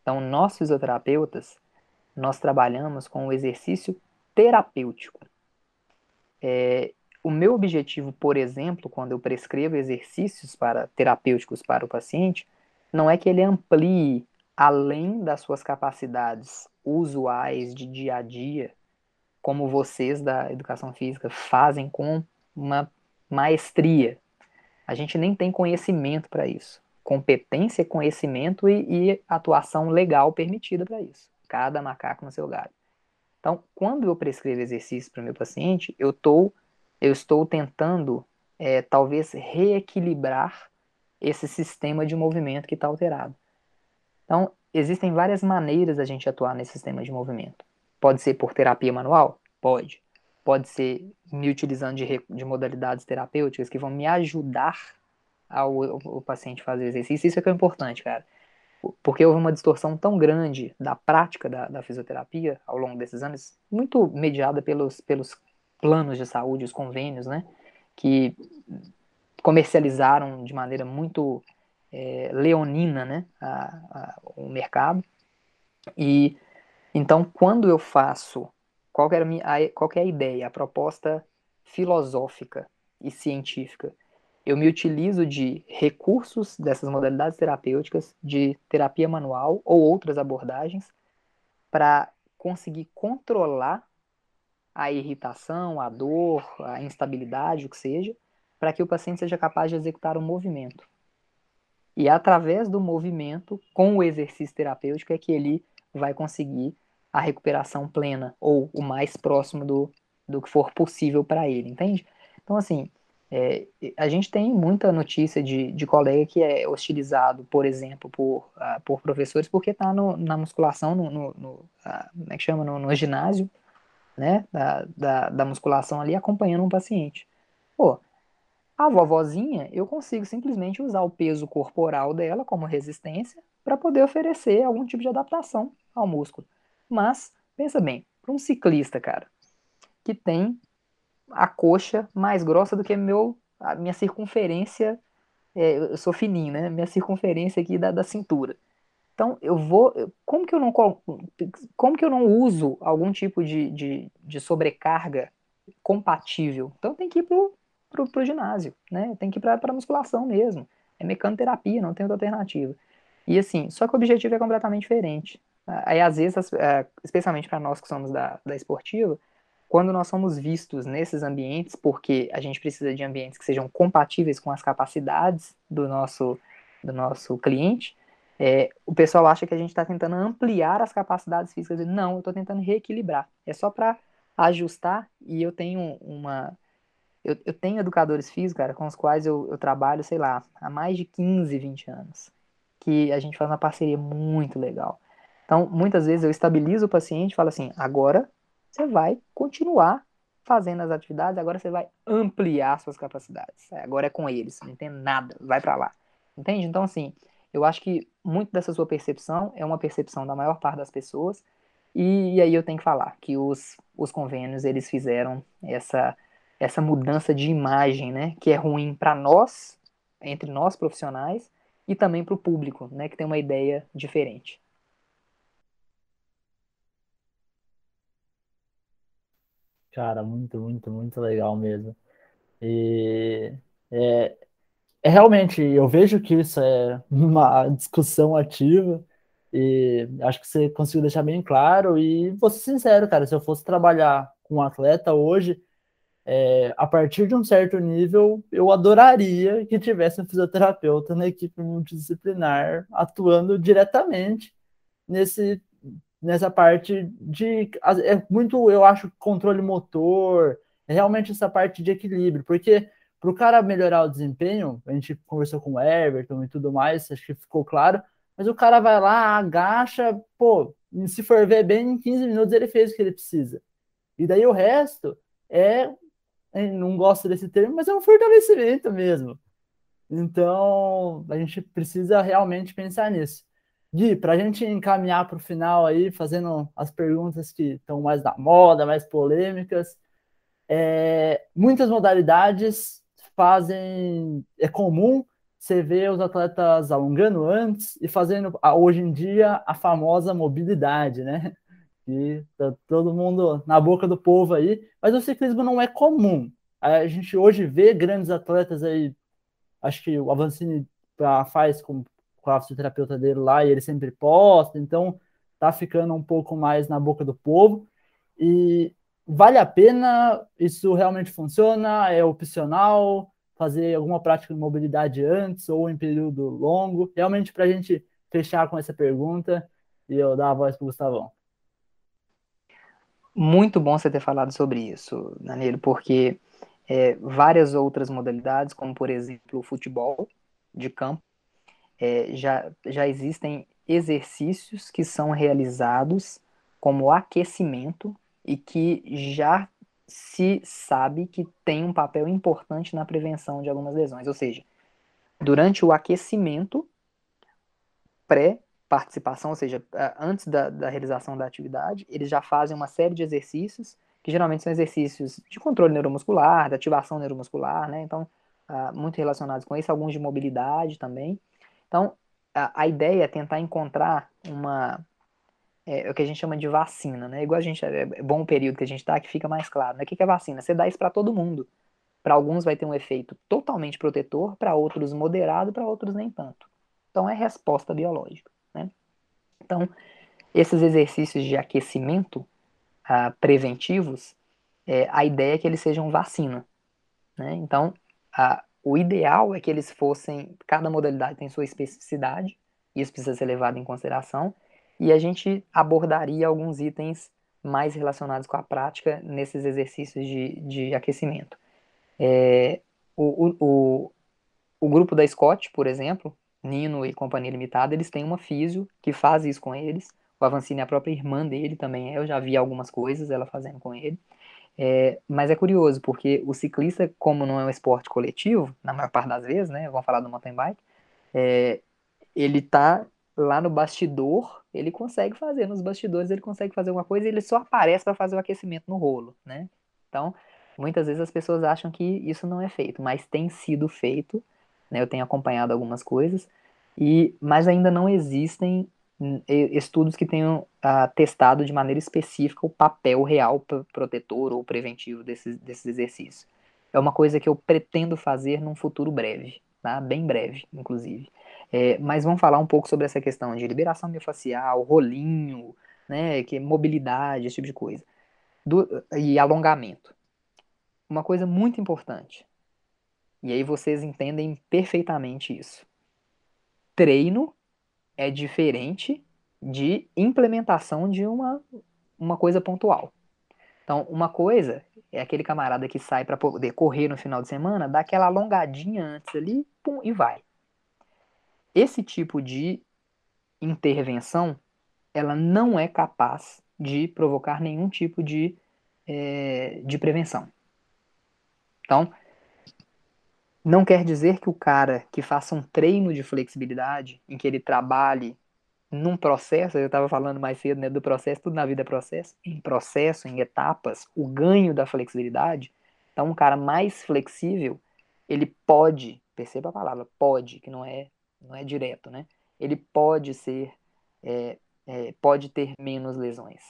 Então, nós fisioterapeutas, nós trabalhamos com o exercício terapêutico. É, o meu objetivo, por exemplo, quando eu prescrevo exercícios para terapêuticos para o paciente, não é que ele amplie além das suas capacidades usuais de dia a dia, como vocês da educação física fazem com uma maestria. A gente nem tem conhecimento para isso. Competência, conhecimento e, e atuação legal permitida para isso. Cada macaco no seu galho. Então, quando eu prescrevo exercício para o meu paciente, eu, tô, eu estou tentando, é, talvez, reequilibrar esse sistema de movimento que está alterado. Então, existem várias maneiras da gente atuar nesse sistema de movimento. Pode ser por terapia manual? Pode. Pode ser me utilizando de, de modalidades terapêuticas que vão me ajudar ao, ao, ao paciente fazer exercício. Isso é que é importante, cara. Porque houve uma distorção tão grande da prática da, da fisioterapia ao longo desses anos, muito mediada pelos, pelos planos de saúde, os convênios, né? Que comercializaram de maneira muito é, leonina, né, a, a, o mercado. E então, quando eu faço, qual é a, qual é a ideia, a proposta filosófica e científica? Eu me utilizo de recursos dessas modalidades terapêuticas, de terapia manual ou outras abordagens, para conseguir controlar a irritação, a dor, a instabilidade, o que seja, para que o paciente seja capaz de executar um movimento. E através do movimento, com o exercício terapêutico, é que ele vai conseguir a recuperação plena, ou o mais próximo do, do que for possível para ele, entende? Então, assim, é, a gente tem muita notícia de, de colega que é hostilizado, por exemplo, por, uh, por professores, porque está na musculação, no, no, no uh, como é que chama, no, no ginásio, né, da, da, da musculação ali, acompanhando um paciente. Pô, a vovozinha, eu consigo simplesmente usar o peso corporal dela como resistência para poder oferecer algum tipo de adaptação ao músculo. Mas, pensa bem, para um ciclista, cara, que tem a coxa mais grossa do que meu, a minha circunferência, é, eu sou fininho, né? Minha circunferência aqui da, da cintura. Então, eu vou. Como que eu não, como que eu não uso algum tipo de, de, de sobrecarga compatível? Então, tem que ir pro, pro, ginásio, né? Tem que ir para a musculação mesmo. É mecanoterapia, não tem outra alternativa. E assim, só que o objetivo é completamente diferente. Aí, às vezes, é, especialmente para nós que somos da, da esportiva, quando nós somos vistos nesses ambientes, porque a gente precisa de ambientes que sejam compatíveis com as capacidades do nosso, do nosso cliente, é, o pessoal acha que a gente está tentando ampliar as capacidades físicas. Não, eu estou tentando reequilibrar. É só para ajustar e eu tenho uma. Eu, eu, tenho educadores físicos, cara, com os quais eu, eu trabalho, sei lá, há mais de 15, 20 anos. Que a gente faz uma parceria muito legal. Então, muitas vezes eu estabilizo o paciente e falo assim: agora você vai continuar fazendo as atividades, agora você vai ampliar suas capacidades. Agora é com eles, não tem nada, vai para lá. Entende? Então, assim, eu acho que muito dessa sua percepção é uma percepção da maior parte das pessoas, e, e aí eu tenho que falar que os, os convênios, eles fizeram essa, essa mudança de imagem, né, que é ruim para nós, entre nós profissionais, e também para o público, né, que tem uma ideia diferente. Cara, muito, muito, muito legal mesmo. E é, é realmente, eu vejo que isso é uma discussão ativa e acho que você conseguiu deixar bem claro. E vou ser sincero, cara, se eu fosse trabalhar com um atleta hoje, é, a partir de um certo nível, eu adoraria que tivesse um fisioterapeuta na equipe multidisciplinar atuando diretamente nesse, nessa parte de. É muito, eu acho, controle motor, é realmente essa parte de equilíbrio, porque para o cara melhorar o desempenho, a gente conversou com o Everton e tudo mais, acho que ficou claro, mas o cara vai lá, agacha, pô, se for ver bem, em 15 minutos ele fez o que ele precisa. E daí o resto é, não gosto desse termo, mas é um fortalecimento mesmo. Então, a gente precisa realmente pensar nisso. Gui, para a gente encaminhar para o final aí, fazendo as perguntas que estão mais da moda, mais polêmicas, é, muitas modalidades fazem. É comum você ver os atletas alongando antes e fazendo hoje em dia a famosa mobilidade, né? E tá todo mundo na boca do povo aí, mas o ciclismo não é comum. A gente hoje vê grandes atletas aí, acho que o Avancini faz com, com a fisioterapeuta dele lá e ele sempre posta, então tá ficando um pouco mais na boca do povo. E vale a pena? Isso realmente funciona? É opcional? Fazer alguma prática de mobilidade antes ou em período longo? Realmente, para a gente fechar com essa pergunta e eu dar a voz para o Gustavão. Muito bom você ter falado sobre isso, Danilo, porque é, várias outras modalidades, como por exemplo o futebol de campo, é, já, já existem exercícios que são realizados como aquecimento e que já se sabe que tem um papel importante na prevenção de algumas lesões. Ou seja, durante o aquecimento pré-participação, ou seja, antes da, da, realização da atividade, eles já fazem uma série de exercícios, que geralmente são exercícios de controle neuromuscular, de ativação neuromuscular, né? Então, uh, muito relacionados com isso, alguns de mobilidade também. Então, a, a ideia é tentar encontrar uma é, é, o que a gente chama de vacina, né? Igual a gente é, é bom o período que a gente está que fica mais claro. Né? O que, que é vacina? Você dá isso para todo mundo. Para alguns vai ter um efeito totalmente protetor, para outros moderado, para outros nem tanto. Então é resposta biológica? Então esses exercícios de aquecimento ah, preventivos, é, a ideia é que eles sejam vacina, né? Então o ideal é que eles fossem, cada modalidade tem sua especificidade, isso precisa ser levado em consideração, e a gente abordaria alguns itens mais relacionados com a prática nesses exercícios de, de aquecimento. É, o, o, o, o, grupo da Scott, por exemplo, Nino e Companhia Limitada, eles têm uma físio que faz isso com eles. O Avancini, a própria irmã dele também é, eu já vi algumas coisas ela fazendo com ele. É, mas é curioso, porque o ciclista, como não é um esporte coletivo, na maior parte das vezes, né, vamos falar do mountain bike, é, ele tá lá no bastidor, ele consegue fazer, nos bastidores ele consegue fazer alguma coisa ele só aparece para fazer o aquecimento no rolo, né? Então, muitas vezes as pessoas acham que isso não é feito, mas tem sido feito, né? Eu tenho acompanhado algumas coisas, e mas ainda não existem hum, estudos que tenham ah, testado de maneira específica o papel real protetor ou preventivo desses, desses exercícios. É uma coisa que eu pretendo fazer num futuro breve, tá? Bem breve, inclusive. É, mas vamos falar um pouco sobre essa questão de liberação miofascial, rolinho, né, que mobilidade, esse tipo de coisa. Do, e alongamento. Uma coisa muito importante. E aí vocês entendem perfeitamente isso. Treino é diferente de implementação de uma, uma coisa pontual. Então, uma coisa é aquele camarada que sai para poder correr no final de semana, dá aquela alongadinha antes ali, pum, e vai. Esse tipo de intervenção, ela não é capaz de provocar nenhum tipo de, é, de prevenção. Então, não quer dizer que o cara que faça um treino de flexibilidade, em que ele trabalhe num processo, eu estava falando mais cedo né, do processo, tudo na vida é processo, em processo, em etapas, o ganho da flexibilidade. Então, um cara mais flexível, ele pode, perceba a palavra, pode, que não é não é direto, né? Ele pode ser, é, é, pode ter menos lesões,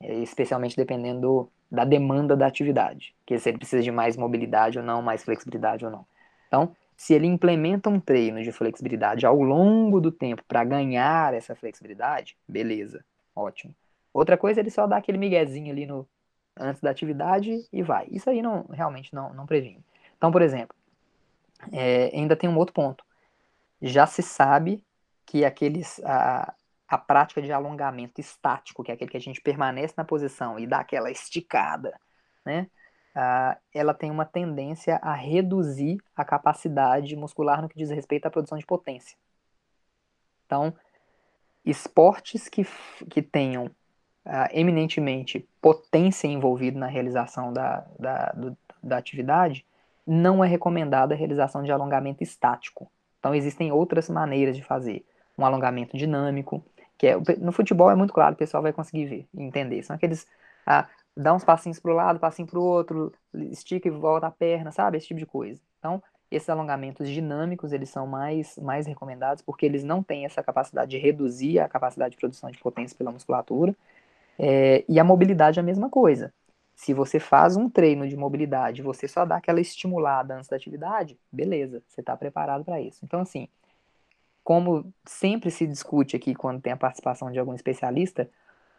é, especialmente dependendo da demanda da atividade, que se ele precisa de mais mobilidade ou não, mais flexibilidade ou não. Então, se ele implementa um treino de flexibilidade ao longo do tempo para ganhar essa flexibilidade, beleza, ótimo. Outra coisa é ele só dar aquele miguezinho ali no antes da atividade e vai. Isso aí não realmente não, não previne. Então, por exemplo, é, ainda tem um outro ponto já se sabe que aqueles a, a prática de alongamento estático, que é aquele que a gente permanece na posição e dá aquela esticada, né? Uh, ela tem uma tendência a reduzir a capacidade muscular no que diz respeito à produção de potência. Então, esportes que, que tenham uh, eminentemente potência envolvida na realização da, da, do, da atividade, não é recomendada a realização de alongamento estático. Então existem outras maneiras de fazer. Um alongamento dinâmico, que é no futebol é muito claro, o pessoal vai conseguir ver entender. São aqueles ah, dá uns passinhos para o lado, passinho para o outro, estica e volta a perna, sabe? Esse tipo de coisa. Então, esses alongamentos dinâmicos, eles são mais, mais recomendados porque eles não têm essa capacidade de reduzir a capacidade de produção de potência pela musculatura. É, e a mobilidade é a mesma coisa. Se você faz um treino de mobilidade, você só dá aquela estimulada antes da atividade, beleza, você está preparado para isso. Então, assim, como sempre se discute aqui quando tem a participação de algum especialista,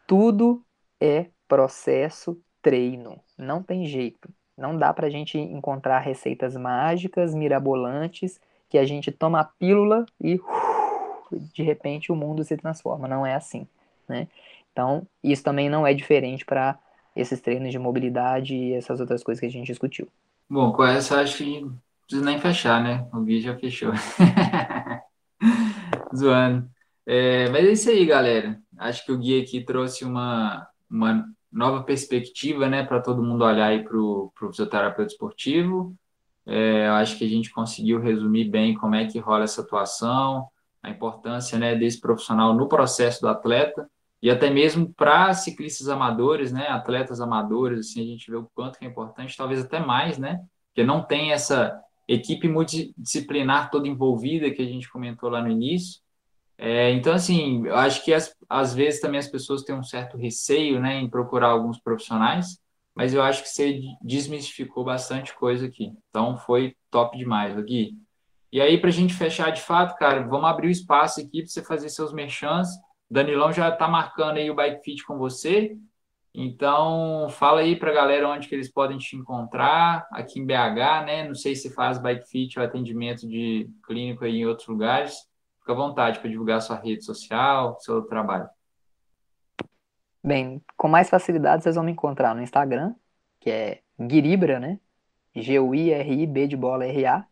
tudo é processo treino. Não tem jeito. Não dá para a gente encontrar receitas mágicas, mirabolantes, que a gente toma a pílula e uh, de repente o mundo se transforma. Não é assim. Né? Então, isso também não é diferente para esses treinos de mobilidade e essas outras coisas que a gente discutiu. Bom, com essa acho que não precisa nem fechar, né? O vídeo já fechou. [LAUGHS] Zoando. É, mas é isso aí, galera. Acho que o Gui aqui trouxe uma, uma nova perspectiva, né, para todo mundo olhar para o fisioterapeuta esportivo. É, acho que a gente conseguiu resumir bem como é que rola essa atuação, a importância, né, desse profissional no processo do atleta e até mesmo para ciclistas amadores, né, atletas amadores, assim, a gente vê o quanto que é importante, talvez até mais, né, porque não tem essa equipe multidisciplinar toda envolvida que a gente comentou lá no início. É, então, assim, eu acho que as, às vezes também as pessoas têm um certo receio né, em procurar alguns profissionais, mas eu acho que você desmistificou bastante coisa aqui. Então, foi top demais, Gui. E aí, para a gente fechar de fato, cara, vamos abrir o espaço aqui para você fazer seus merchants. Danilão já está marcando aí o Bike Fit com você. Então, fala aí para a galera onde que eles podem te encontrar, aqui em BH, né? Não sei se faz Bike Fit ou atendimento de clínico aí em outros lugares. Fica à vontade para divulgar sua rede social, seu trabalho. Bem, com mais facilidade vocês vão me encontrar no Instagram, que é Guiribra, né? G-U-I-R-I-B de bola R-A,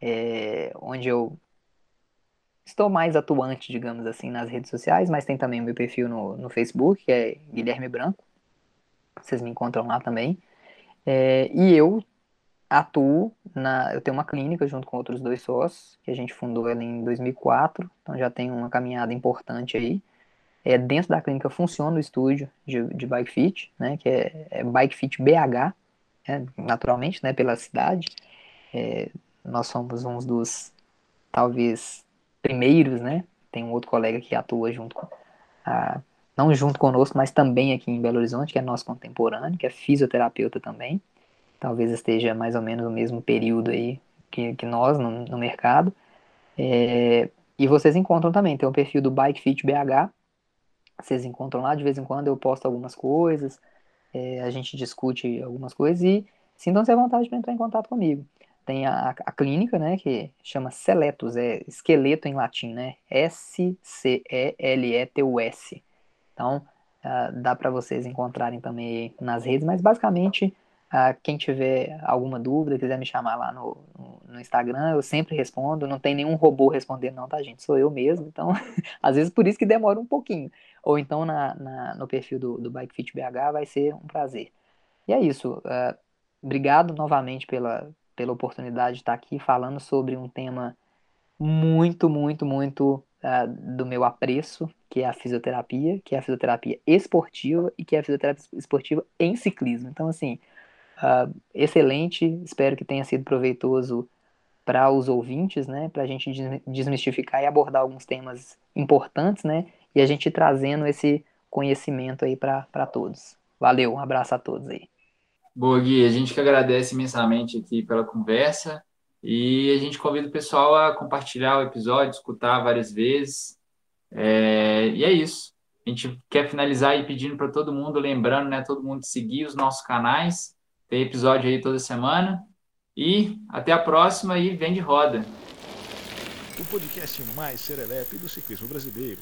é, onde eu estou mais atuante, digamos assim, nas redes sociais, mas tem também o meu perfil no, no Facebook, que é Guilherme Branco. Vocês me encontram lá também. É, e eu atuo na. Eu tenho uma clínica junto com outros dois sócios, que a gente fundou ela em 2004, então já tem uma caminhada importante aí. É, dentro da clínica funciona o estúdio de, de Bike Fit, né, que é, é Bike Fit BH, né, naturalmente, né, pela cidade. É, nós somos uns dos, talvez, primeiros, né? Tem um outro colega que atua junto com, a, não junto conosco, mas também aqui em Belo Horizonte, que é nosso contemporâneo, que é fisioterapeuta também. Talvez esteja mais ou menos no mesmo período aí que, que nós no, no mercado. É, e vocês encontram também, tem o perfil do Bike Fit BH. Vocês encontram lá, de vez em quando eu posto algumas coisas, é, a gente discute algumas coisas e sintam-se à vontade para entrar em contato comigo tem a, a clínica, né, que chama Seletus, é esqueleto em latim, né, S-C-E-L-E-T-U-S. Então, uh, dá para vocês encontrarem também nas redes, mas basicamente, uh, quem tiver alguma dúvida, quiser me chamar lá no, no, Instagram, eu sempre respondo, não tem nenhum robô respondendo não, tá, gente, sou eu mesmo, então, [LAUGHS] às vezes por isso que demora um pouquinho. Ou então na, na no perfil do, do Bike Fit BH vai ser um prazer. E é isso, uh, obrigado novamente pela, pela oportunidade de estar aqui falando sobre um tema muito, muito, muito uh, do meu apreço, que é a fisioterapia, que é a fisioterapia esportiva e que é a fisioterapia esportiva em ciclismo. Então, assim, uh, excelente, espero que tenha sido proveitoso para os ouvintes, né, para a gente desmistificar e abordar alguns temas importantes, né, e a gente trazendo esse conhecimento aí para todos. Valeu, um abraço a todos aí. Boa, Gui. A gente que agradece imensamente aqui pela conversa e a gente convida o pessoal a compartilhar o episódio, escutar várias vezes. É, e é isso. A gente quer finalizar aí pedindo para todo mundo, lembrando, né, todo mundo seguir os nossos canais. Tem episódio aí toda semana. E até a próxima e vem de roda. O podcast mais serelepe do ciclismo brasileiro.